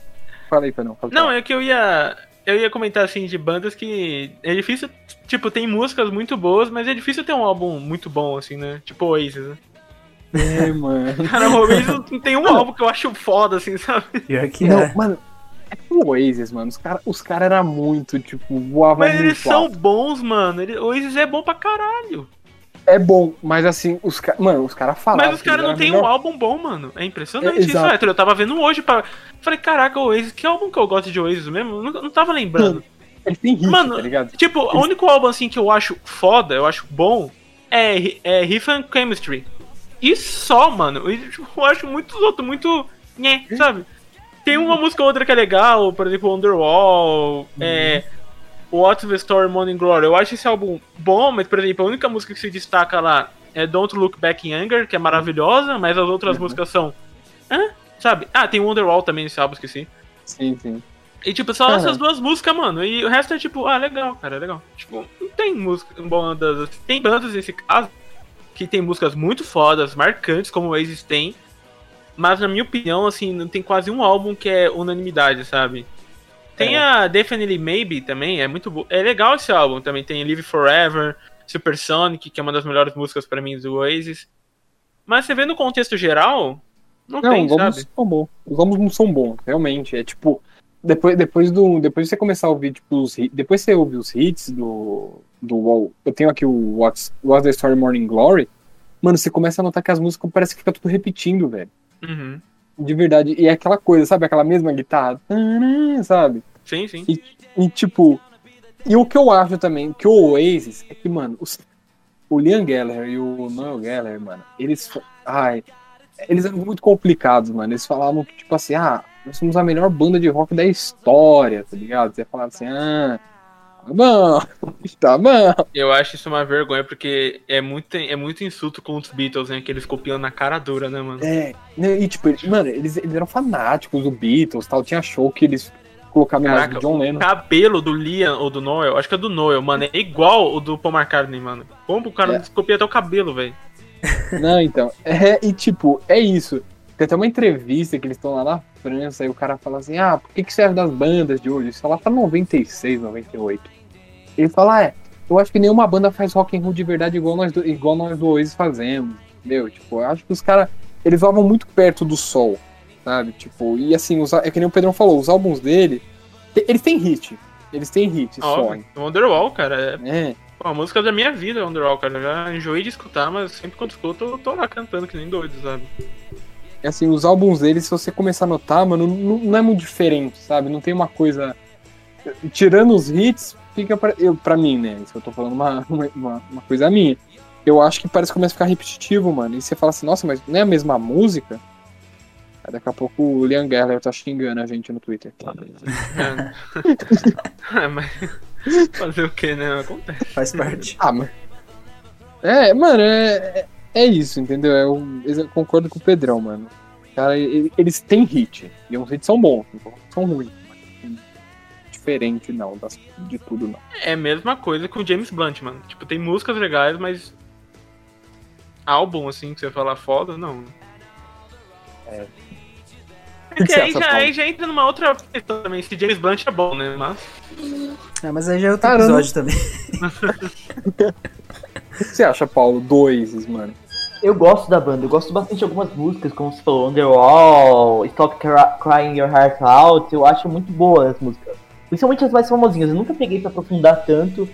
Fala aí, Pedro. pode Não, é que eu ia. Eu ia comentar assim de bandas que. É difícil. Tipo, tem músicas muito boas, mas é difícil ter um álbum muito bom, assim, né? Tipo Oasis, né? É, mano. Cara, o Oasis não tem um álbum que eu acho foda, assim, sabe? Pior que Não, é. mano. É que o Oasis, mano. Os caras os cara eram muito, tipo, voavam Mas eles são alto. bons, mano. Ele- O Oasis é bom pra caralho. É bom, mas assim, os caras. Mano, os caras falavam. Mas os caras não tem melhor- um álbum bom, mano. É impressionante É, isso. Héctor. Eu tava vendo hoje pra. Falei, caraca, o Oasis, que álbum que eu gosto de Oasis mesmo? Não, não tava lembrando. Ele tem hit, Mano, tá ligado? Tipo, o único álbum assim que eu acho foda, eu acho bom, é, é Riff and Chemistry. E só, mano. Eu, tipo, eu acho muitos outros muito. Nhé, sabe? Tem uma música ou outra que é legal, por exemplo, Underwall, é. What's the Story Morning Glory. Eu acho esse álbum bom, mas, por exemplo, a única música que se destaca lá é Don't Look Back in Anger, que é maravilhosa, mas as outras músicas são. Hã? Sabe? Ah, tem Wonderwall também nesse álbum, esqueci. Sim, sim. E tipo, só essas duas músicas, mano. E o resto é tipo, ah, legal, cara, legal. Tipo, não tem música, bandas. Tem bandas nesse caso que tem músicas muito fodas, marcantes, como o Oasis tem. Mas na minha opinião, assim, não tem quase um álbum que é unanimidade, sabe? Tem É. a Definitely Maybe também, é muito bo... É legal esse álbum também. Tem Live Forever, Supersonic, que é uma das melhores músicas pra mim do Oasis. Mas você vê no contexto geral, não, Não, tem, os sabe? são bons. Os álbuns não são bons, realmente. É tipo. Depois, depois, do, depois de você começar a ouvir, tipo, os hits, depois você ouvir os hits do, do WoW, eu tenho aqui o What's, What's the Story Morning Glory, mano, você começa a notar que as músicas parece que fica tudo repetindo, velho. Uhum. De verdade. E é aquela coisa, sabe? Aquela mesma guitarra, sabe? Sim, sim. E tipo. E o que eu acho também, que o Oasis é que, mano, os- o Liam Gallagher e o Noel Gallagher, mano, eles. Ai. Eles eram muito complicados, mano. Eles falavam que, tipo assim, ah, nós somos a melhor banda de rock da história, tá ligado? Você falava assim, ah. Tá bom, tá bom. Eu acho isso uma vergonha, porque é muito, é muito insulto com os Beatles, né? Que eles copiam na cara dura, né, mano? É, né, e tipo, eles- mano, eles, eles eram fanáticos do Beatles tal. Tinha show que eles colocavam a imagem Caraca, do John o Lennon. cabelo do Liam ou do Noel, acho que é do Noel, mano, é igual o do Paul McCartney, mano. Como o cara É. copia até o cabelo, velho? Não, então. É, e tipo, é isso. Tem até uma entrevista que eles estão lá na França e o cara fala assim: ah, por que, que serve das bandas de hoje? Isso lá pra 96, 98. Ele fala: ah, é, eu acho que nenhuma banda faz rock and roll de verdade igual nós do, igual nós do Oasis fazemos. Entendeu? Tipo, eu acho que os caras, eles voavam muito perto do sol, sabe? Tipo, e assim, os, é que nem o Pedrão falou, os álbuns dele, eles têm hit. Eles têm hit só. Óbvio. Wonderwall, cara, é É. pô, a música da minha vida, Wonderwall, cara. Eu já enjoei de escutar, mas sempre quando escuto, eu tô lá cantando que nem doido, sabe? É assim, os álbuns deles, se você começar a notar, mano, não, não é muito diferente, sabe? Não tem uma coisa. Tirando os hits, fica pra, eu, pra mim, né? Isso eu tô falando uma, uma, uma coisa minha. Eu acho que parece que começa a ficar repetitivo, mano. E você fala assim, nossa, mas não é a mesma música? Aí daqui a pouco o Liam Gallagher tá xingando a gente no Twitter. É, mas. Fazer o que, né? Acontece. Faz parte. Ah, mas. É, mano, é, é, é isso, entendeu? Eu, eu concordo com o Pedrão, mano. Cara, eles têm hit. E os hits são bons, não são ruins. Diferente, não, das, de tudo, não. É a mesma coisa com o James Blunt, mano. Tipo, tem músicas legais, mas. Álbum, assim, que você fala foda, não. É. Que que aí já, aí já entra numa outra questão também, se James Blunt é bom, né? Mas. É, mas aí já é outro Cara, eu não- episódio também. O que você acha, Paulo, do Oasis, mano? Eu gosto da banda, eu gosto bastante de algumas músicas, como você falou, Underwall, Stop Cry- Crying Your Heart Out, eu acho muito boas as músicas. Principalmente as mais famosinhas, eu nunca peguei pra aprofundar tanto,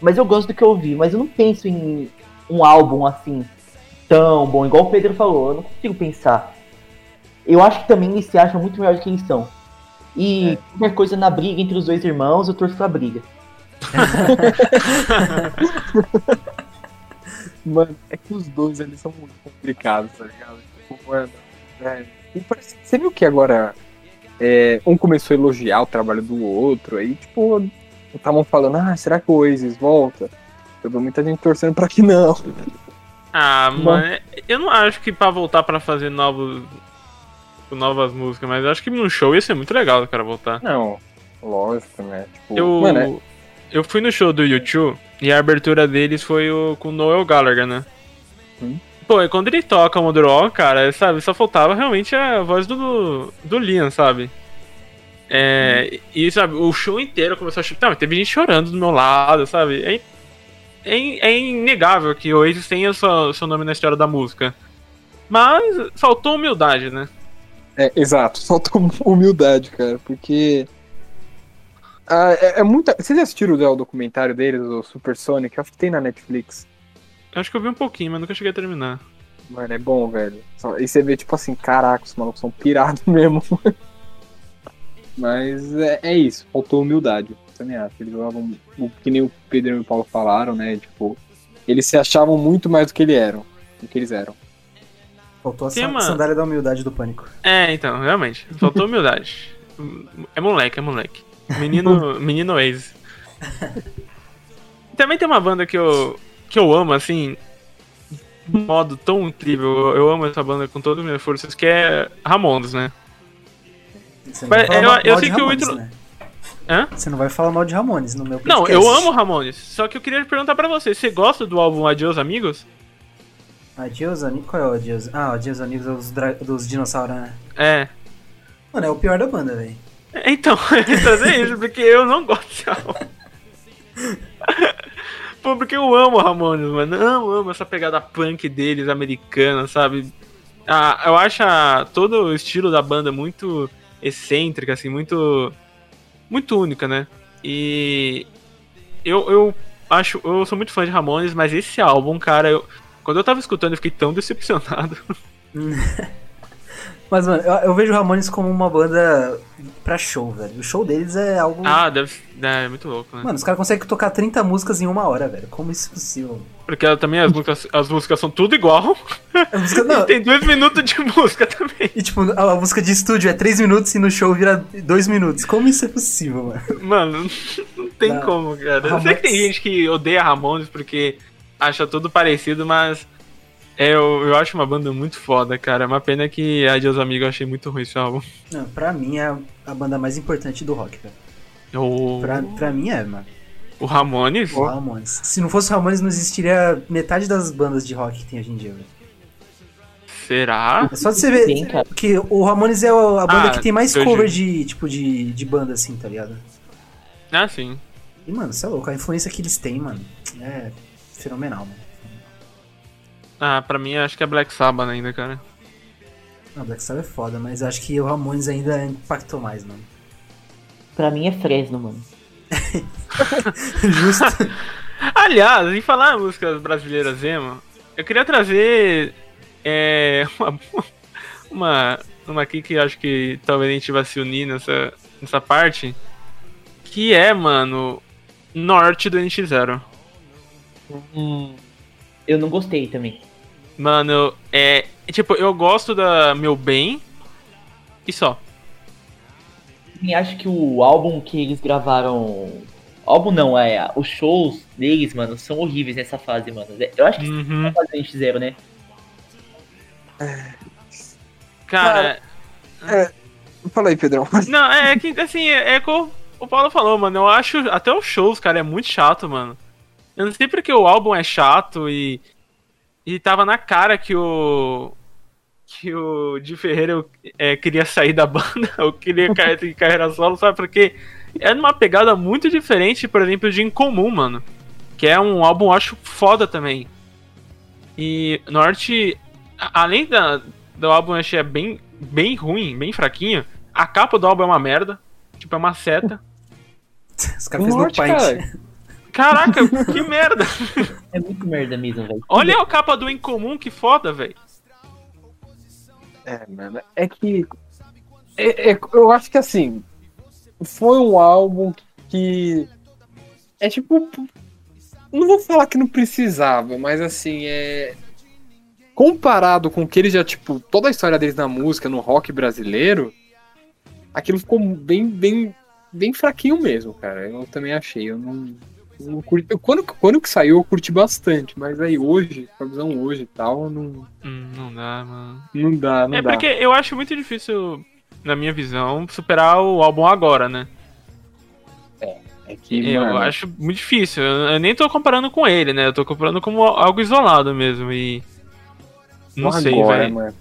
mas eu gosto do que eu ouvi, mas eu não penso em um álbum assim, tão bom, igual o Pedro falou, eu não consigo pensar. Eu acho que também eles se acham muito melhor do que eles são. E É. qualquer coisa na briga entre os dois irmãos, eu torço pra briga. Mano, é que os dois, eles são muito complicados, tá ligado? Tipo, mano, é, e parece- Você viu que agora é, um começou a elogiar o trabalho do outro, aí, tipo, estavam falando, ah, será que o Oasis volta? Eu vi muita gente torcendo pra que não. Ah, Bom. mano, eu não acho que pra voltar pra fazer novos. Novas músicas, mas eu acho que num show ia ser muito legal o cara voltar. Não, lógico, né? Tipo, Eu, mano, é- eu fui no show do YouTube e a abertura deles foi o, com o Noel Gallagher, né? Hum. Pô, e quando ele toca o Wonderwall, cara, sabe, só faltava realmente a voz do, do Liam, sabe? É, E, sabe, o show inteiro começou a chorar. Teve gente chorando do meu lado, sabe? É, é, é inegável que o Oasis tenha o seu, seu nome na história da música. Mas faltou humildade, né? É, exato, faltou humildade, cara, porque. Ah, é, é muita. Vocês assistiram o documentário deles, o Super Sonic? Acho que tem na Netflix. Acho que eu vi um pouquinho, mas nunca cheguei a terminar. Mano, é bom, velho. E você vê, tipo assim, caraca, os malucos são pirados mesmo. Mas é, é isso, faltou humildade. Também acho. Eles jogavam, o que nem o Pedro e o Paulo falaram, né? Tipo, eles se achavam muito mais do que eles eram. Do que eles eram. Faltou a Tem san- uma- sandália da humildade do pânico. É, então, realmente. Faltou humildade. É moleque, é moleque. Menino, menino ex. Também tem uma banda que eu, que eu amo, assim, de um modo tão incrível. Eu, amo essa banda com todas as minhas forças, que é Ramones, né? Você não Mas vai falar eu- mal- eu mal sei de o Ramones, né? Hã? Você não vai falar mal de Ramones no meu Não, podcast. eu amo Ramones. Só que eu queria perguntar pra você, você gosta do álbum Adios Amigos? Adios Amigos. Qual é o Adios? Ah, o Adios Amigos dos, dra- dos dinossauros, né? É. Mano, é o pior da banda, velho. Então, então é isso, porque eu não gosto desse álbum. Pô, porque eu amo Ramones, mano. Eu amo essa pegada punk deles, americana, sabe? Ah, eu acho a- todo o estilo da banda muito excêntrica, assim, muito. Muito única, né? E. Eu, eu acho. Eu sou muito fã de Ramones, mas esse álbum, cara, eu, quando eu tava escutando, eu fiquei tão decepcionado. Mas, mano, eu, eu vejo Ramones como uma banda pra show, velho. O show deles é algo. Ah, deve. É muito louco, né? Mano, os caras conseguem tocar 30 músicas em uma hora, velho. Como isso é possível? Porque também as músicas, as músicas são tudo igual. Música, não, Tem dois minutos de música também. e tipo, a, a música de estúdio é 3 minutos e no show vira 2 minutos. Como isso é possível, mano? Mano, não tem Não. como, cara. Eu sei Ramones- que tem gente que odeia Ramones porque acha tudo parecido, mas é, eu, eu acho uma banda muito foda, cara. É uma pena que a Deus Amigo eu achei muito ruim esse álbum. Não, pra mim é a, banda mais importante do rock, velho. O, Pra, pra mim é, mano. o Ramones? O Ramones. Se não fosse o Ramones, não existiria metade das bandas de rock que tem hoje em dia, velho. Será? É só de você ver Sim, cara. que o Ramones é a banda Ah, que tem mais cover de, tipo, de, de banda, assim, tá ligado? Ah, sim. E, mano, você é louco, a influência que eles têm, mano, é fenomenal, mano. Ah, pra mim acho que é Black Sabbath ainda, cara. Não, Black Sabbath é foda, mas eu acho que o Ramones ainda impactou mais, mano. Pra mim é Fresno, mano. Justo. Aliás, em falar músicas brasileiras emo, eu queria trazer é, uma, uma, uma aqui que acho que talvez a gente vai se unir nessa, nessa parte, que é, mano, Norte do NX0. Eu não gostei também. Mano, é. Tipo, eu gosto da Meu Bem e só. E acho que o álbum que eles gravaram. Álbum não, é. Os shows deles, mano, são horríveis nessa fase, mano. Eu acho que Uhum. é fase gente zero, né? Cara, Fala aí, Pedrão. Não, é que assim, é, é como o Paulo falou, mano. Eu acho até os shows, cara, é muito chato, mano. Eu não sei porque o álbum é chato e. E tava na cara que o. Que o Di Ferreira é, queria sair da banda, ou queria ca- ter carreira solo, sabe? Porque é numa pegada muito diferente, por exemplo, de Incomum, mano. Que é um álbum, eu acho, foda também. E Norte, além da, do álbum, eu achei é bem, bem ruim, bem fraquinho. A capa do álbum é uma merda. Tipo, é uma seta. Os caras fez no Norte, Paint. cara. Caraca, que merda. É muito merda mesmo, velho. Olha a capa do Incomum, que foda, velho. É, mano, é que. é- é- eu acho que assim. Foi um álbum que. É tipo. Não vou falar que não precisava, mas assim, é. Comparado com o que eles já, tipo, toda a história deles na música, no rock brasileiro, aquilo ficou bem, bem, bem fraquinho mesmo, cara. Eu também achei. Eu não. Não curti, eu- quando, quando que saiu, eu curti bastante, mas aí hoje, com a visão hoje e tal, não, Hum, não dá, mano. não dá, não é dá. porque eu acho muito difícil, na minha visão, superar o álbum agora, né? É que, eu mano, acho muito difícil. Eu, eu nem tô comparando com ele, né? Eu tô comparando como algo isolado mesmo. E. Não Porra, sei, agora, velho.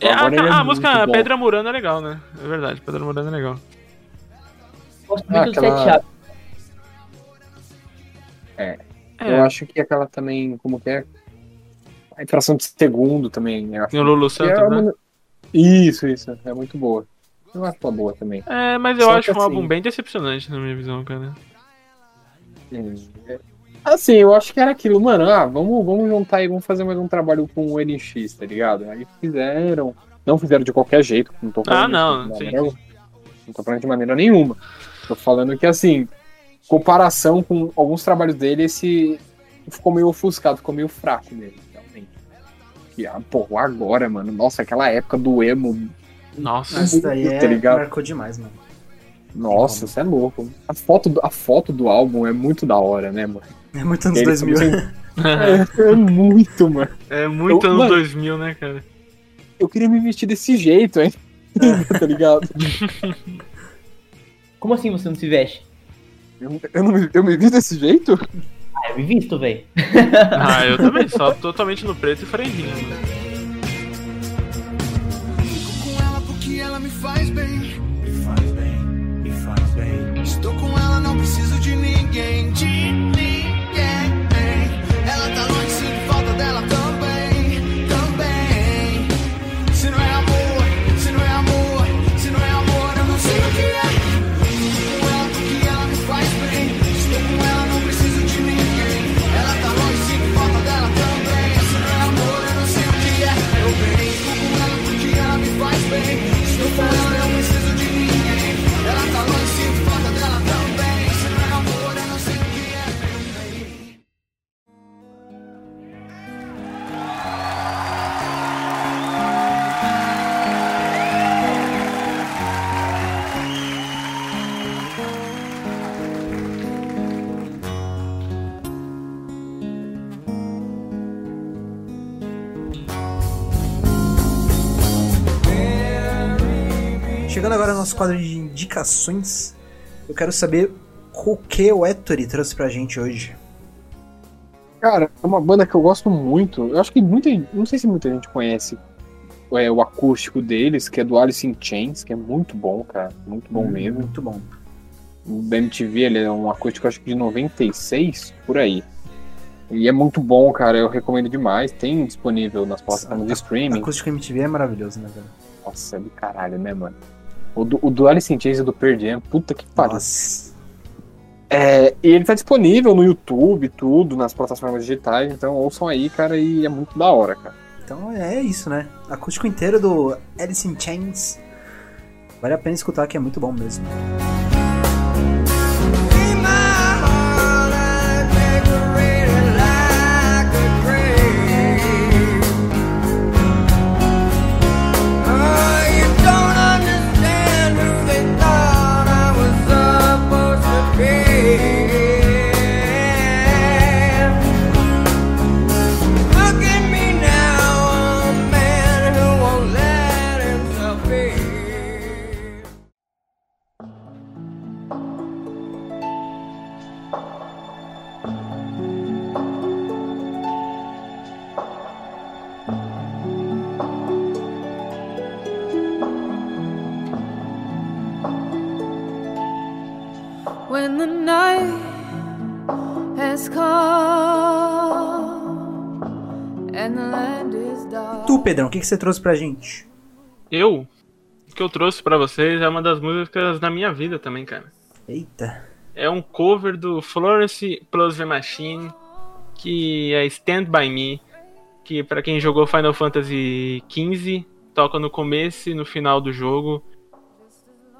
É, a, Agora é a música bom. Pedra Murana é legal, né? É verdade, Pedra Murana é legal. Gosto Ah, muito do aquela- Sete Chaves. É, Eu acho que aquela também, como que é? A fração de segundo também. eu acho Tem o Lulu é Santos, né? uma- Isso, isso. É muito boa. Eu acho ela boa também. É, mas eu Só acho um álbum assim- bem decepcionante na minha visão, cara. É. Assim, eu acho que era aquilo, mano. Ah, vamos, vamos juntar aí, vamos fazer mais um trabalho com o NX, tá ligado? Aí fizeram. Não fizeram de qualquer jeito, não tô falando Ah, não, de sim, maneira- Não tô falando de maneira nenhuma. Tô falando que, assim, comparação com alguns trabalhos dele, esse ficou meio ofuscado, ficou meio fraco nele, realmente. E, ah, pô, agora, mano, nossa, aquela época do emo, Nossa. Essa daí Tá é, ligado? marcou demais, mano. nossa, você é louco. A foto, do- a foto do álbum é muito da hora, né, mano? É muito anos Ele 2000. também- É, é muito, mano. É muito Eu- anos mano- 2000, né, cara? Eu queria me vestir desse jeito, hein? tá ligado? Como assim você não se veste? Eu, eu não me, eu me vi desse jeito? Ah, eu me visto, velho. Ah, eu também, só totalmente no preto e franjinha. com ela porque ela me faz bem. Me faz bem, me faz bem. Estou com ela, não preciso de ninguém. De agora no nosso quadro de indicações, eu quero saber o que o Ettore trouxe pra gente hoje. Cara, é uma banda que eu gosto muito. Eu acho que muita Não sei se muita gente conhece é, o acústico deles, que é do Alice in Chains, que é muito bom, cara. Muito bom mesmo. Muito bom. O da MTV, ele é um acústico, acho que de 96, por aí. E é muito bom, cara. Eu recomendo demais. Tem disponível nas plataformas de streaming. Acústico MTV é maravilhoso, né, velho? Nossa, é do caralho, né, mano? O do, o do Alice in Chains e do Pearl Jam, puta que pariu. É, e ele tá disponível no YouTube, tudo, nas plataformas digitais, então ouçam aí, cara, e é muito da hora, cara. Então é isso, né? Acústico inteiro do Alice in Chains. Vale a pena escutar que é muito bom mesmo. Night has come and the land is dark. Tu, Pedrão, o que, que você trouxe pra gente? Eu, o que eu trouxe pra vocês é uma das músicas da minha vida também, cara. Eita. É um cover do Florence Plus The Machine, que é Stand By Me, que pra quem jogou Final Fantasy XV, toca no começo e no final do jogo.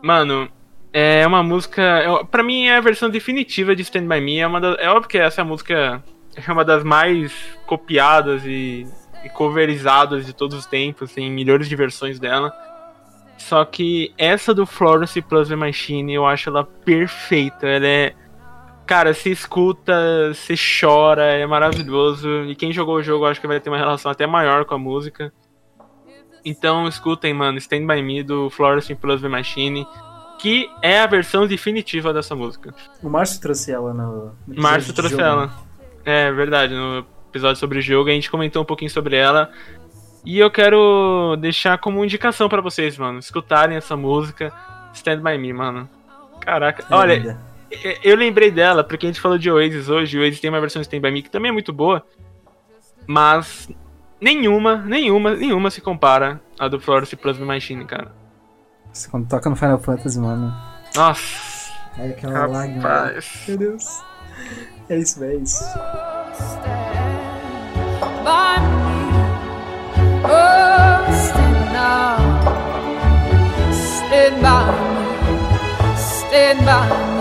Mano, é uma música. é- Pra mim é a versão definitiva de Stand By Me. É, uma da- é óbvio que essa música é uma das mais copiadas e, e coverizadas de todos os tempos, tem milhões de versões dela. Só que essa do Florence Plus The Machine eu acho ela perfeita. Ela é. Cara, se escuta, se chora, é maravilhoso. E quem jogou o jogo acho que vai ter uma relação até maior com a música. Então escutem, mano, Stand By Me do Florence Plus The Machine. Que é a versão definitiva dessa música. O Márcio trouxe ela no. no Márcio trouxe jogo, ela. né? É verdade, no episódio sobre o jogo a gente comentou um pouquinho sobre ela. E eu quero deixar como indicação pra vocês, mano, escutarem essa música Stand By Me, mano. Caraca, É olha, linda. eu lembrei dela porque a gente falou de Oasis hoje, o Oasis tem uma versão de Stand By Me que também é muito boa, mas nenhuma, nenhuma, nenhuma se compara à do Florence Plasma Machine, cara. Nossa, Quando toca no Final Fantasy, mano. Nossa, É aquela lágrima. rapaz. Meu Deus. É isso, velho, é isso. by me. Stand by me. Stand by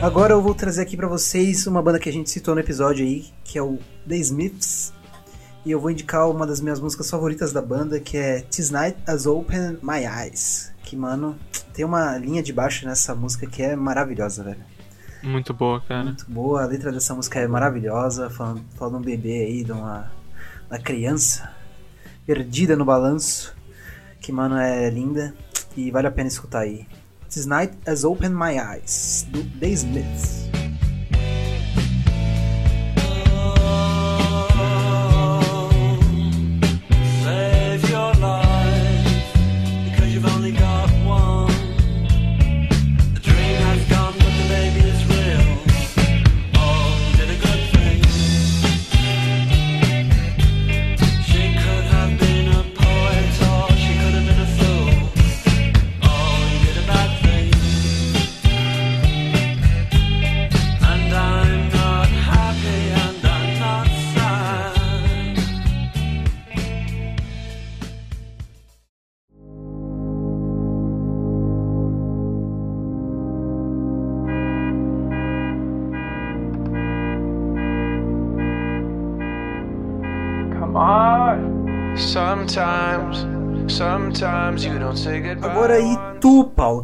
Agora eu vou trazer aqui pra vocês uma banda que a gente citou no episódio aí, que é o The Smiths. E eu vou indicar uma das minhas músicas favoritas da banda, que é This Night Has Opened My Eyes. Que, mano, tem uma linha de baixo nessa música que é maravilhosa, velho. Muito boa, cara. Muito boa, a letra dessa música é maravilhosa, falando, falando de um bebê aí, de uma, uma criança perdida no balanço, que, mano, é linda e vale a pena escutar aí. This Night Has Opened My Eyes, do The Smiths.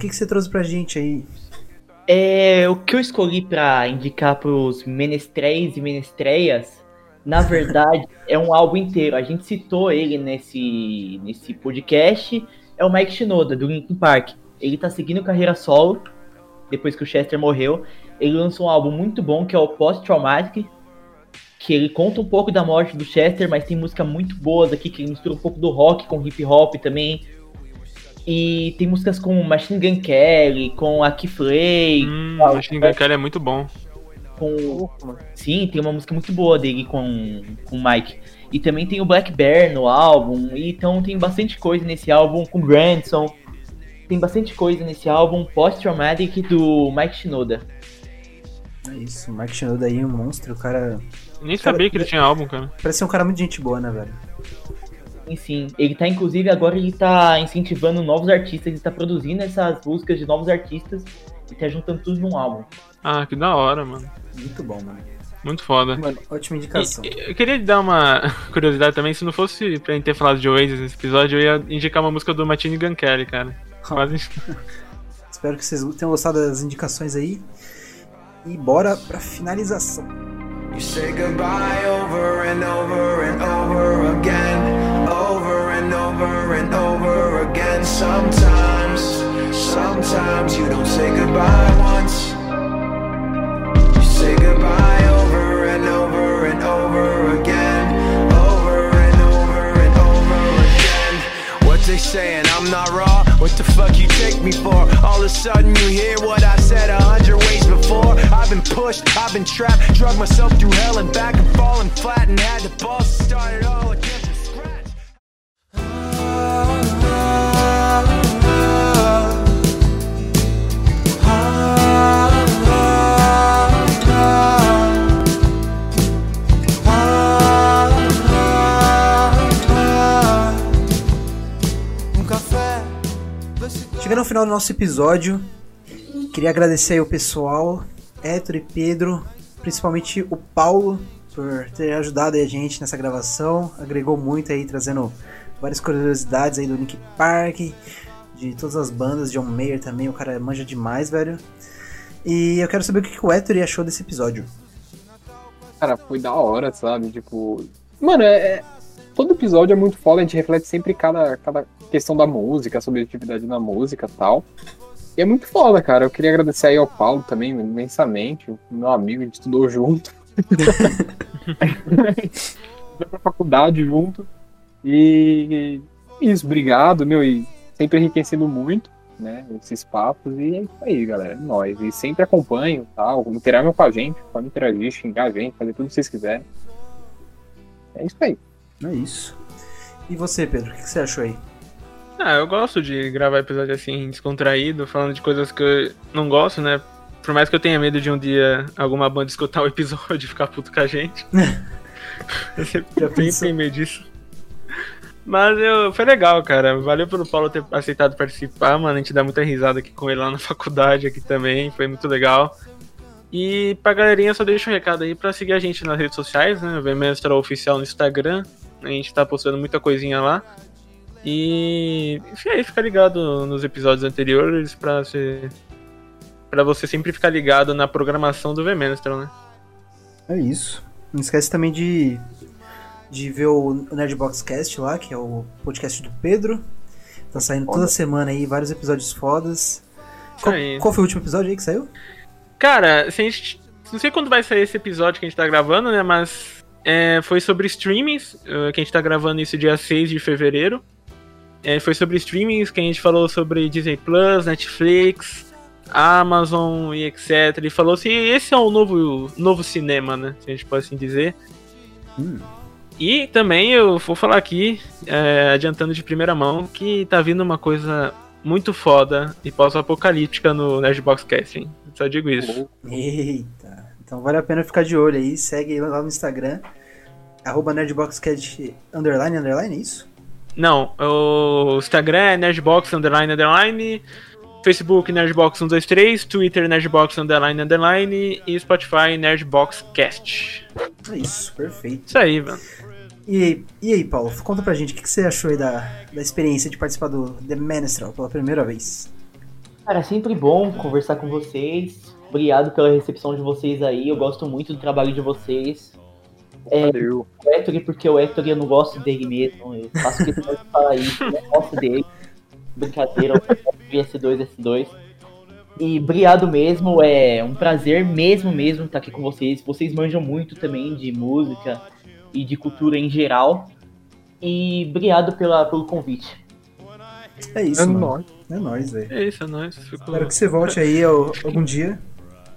Que, que você trouxe pra gente aí? É, o que eu escolhi pra indicar pros menestréis e menestreias, na verdade, é um álbum inteiro. A gente citou ele nesse, nesse podcast. É o Mike Shinoda, do Linkin Park. Ele tá seguindo carreira solo, depois que o Chester morreu. Ele lançou um álbum muito bom, que é o Post Traumatic, que ele conta um pouco da morte do Chester, mas tem música muito boas aqui, que ele mistura um pouco do rock com hip hop também. E tem músicas com Machine Gun Kelly, com a Flay, Hum, Ah, Machine Gun Kelly é muito bom. com. Sim, tem uma música muito boa dele com, com o Mike. E também tem o Black Bear no álbum. Então tem bastante coisa nesse álbum com o Grandson. Tem bastante coisa nesse álbum Post-Traumatic do Mike Shinoda. É isso, o Mike Shinoda aí, um monstro, o cara. Nem sabia que ele tinha álbum, cara. Parece ser um cara muito gente boa, né, velho? Enfim, ele tá inclusive agora ele tá incentivando novos artistas, ele tá produzindo essas músicas de novos artistas e tá juntando tudo num álbum. Ah, que da hora, mano. Muito bom, mano. Muito foda. Mano, ótima indicação. E- Eu queria dar uma curiosidade também, se não fosse pra gente ter falado de Oasis nesse episódio, eu ia indicar uma música do Machine Gun Kelly, cara. Quase. Espero que vocês tenham gostado das indicações aí. E bora pra finalização. You say goodbye over and over and over again, over and over and over again. Sometimes, sometimes you don't say goodbye once. You say goodbye over and over and over again, over and over and over again. What they saying? I'm not raw. What the fuck you take me for? All of a sudden you hear what I said a hundred ways before. I've been pushed, I've been trapped, drug myself through hell and back and falling flat and had to bust, start it all again ao final do nosso episódio, queria agradecer aí o pessoal, Héctor e Pedro, principalmente o Paulo, por ter ajudado a gente nessa gravação. Agregou muito aí, trazendo várias curiosidades aí do Link Park. de todas as bandas, John Mayer também, o cara manja demais, velho. E eu quero saber o que o Ettore achou desse episódio. Cara, foi da hora, sabe? Tipo. Mano, é. Todo episódio é muito foda, a gente reflete sempre cada, cada questão da música, a subjetividade da música tal. E é muito foda, cara. Eu queria agradecer aí ao Paulo também, imensamente, meu amigo, a gente estudou junto. Foi pra faculdade junto. E isso, obrigado, meu, e sempre enriquecendo muito, né, esses papos. E é isso aí, galera, é nóis. E sempre acompanho, tal, interagem com a gente, pode interagir, xingar a gente, fazer tudo que vocês quiserem. É isso aí. É isso. E você, Pedro, o que você achou aí? Ah, eu gosto de gravar episódio assim, descontraído, falando de coisas que eu não gosto, né? Por mais que eu tenha medo de um dia alguma banda escutar o episódio e ficar puto com a gente. eu sempre, tenho medo disso. Mas eu, foi legal, cara. Valeu pelo Paulo ter aceitado participar, mano. A gente dá muita risada aqui com ele lá na faculdade aqui também. Foi muito legal. E pra galerinha, só deixa um recado aí pra seguir a gente nas redes sociais, né? Vemestra Oficial no Instagram. A gente tá postando muita coisinha lá. E aí fica ligado nos episódios anteriores pra você, pra você sempre ficar ligado na programação do Vemestral, né? É isso. Não esquece também de, de ver o Nerdbox Cast lá, que é o podcast do Pedro. Tá saindo toda semana aí vários episódios fodas. Qual, qual foi o último episódio aí que saiu? Cara, se a gente, não sei quando vai sair esse episódio que a gente tá gravando, né? Mas é, foi sobre streamings, eh, que a gente tá gravando isso dia 6 de fevereiro. É, foi sobre streamings que a gente falou sobre Disney Plus, Netflix, Amazon e etc. E falou se esse é o novo, novo cinema, né? Se a gente pode assim dizer. Hum. E também eu vou falar aqui, é, adiantando de primeira mão, que tá vindo uma coisa muito foda e pós-apocalíptica no Nerdbox Cast, hein? Só digo isso. Eita. Então vale a pena ficar de olho aí. Segue lá no Instagram. Arroba NerdboxCast underline, underline, é isso? Não, o Instagram é Nerdbox Underline Underline, Facebook Nerdbox 123, Twitter Nerdbox Underline Underline e Spotify Nerdbox Cast. É isso, perfeito. Isso aí, mano. E, aí- e aí, Paulo, conta pra gente o que, que você achou aí da, da experiência de participar do The Menestral pela primeira vez. Cara, é sempre bom conversar com vocês. Obrigado pela recepção de vocês aí. Eu gosto muito do trabalho de vocês. Valeu. O Ettore, porque o Ettore eu não gosto dele mesmo. Eu faço questão de falar isso. Eu não gosto dele. Brincadeira, eu gosto de S2, S2. E obrigado mesmo. É um prazer mesmo, mesmo estar aqui com vocês. Vocês manjam muito também de música e de cultura em geral. E obrigado pela, pelo convite. É isso, É mano. nóis. É nóis, velho. É isso, é nóis. Fico... Espero que você volte aí ao- algum dia.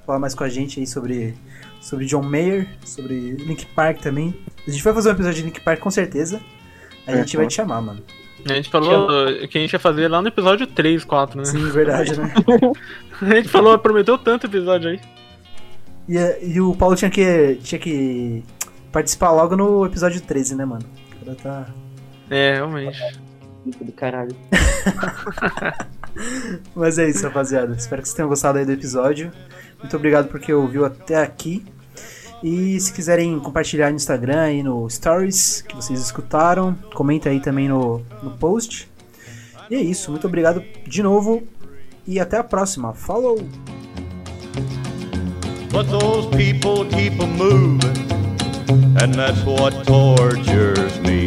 Falar mais com a gente aí sobre, sobre John Mayer, sobre Link Park também. A gente vai fazer um episódio de Link Park com certeza. A É, gente vai te chamar, mano. A gente falou que a gente ia fazer lá no episódio 3, 4, né? Sim, verdade, né? A gente falou, prometeu tanto episódio aí. E, e o Paulo tinha que, tinha que participar logo no episódio 13, né, mano? O cara tá. É, realmente. Do caralho. Mas é isso, rapaziada. Espero que vocês tenham gostado aí do episódio. Muito obrigado porque ouviu até aqui. E se quiserem compartilhar no Instagram e no Stories que vocês escutaram, comenta aí também no, no post. E é isso, muito obrigado de novo e até a próxima. Falou! But those people keep a moving, and that's what tortures me.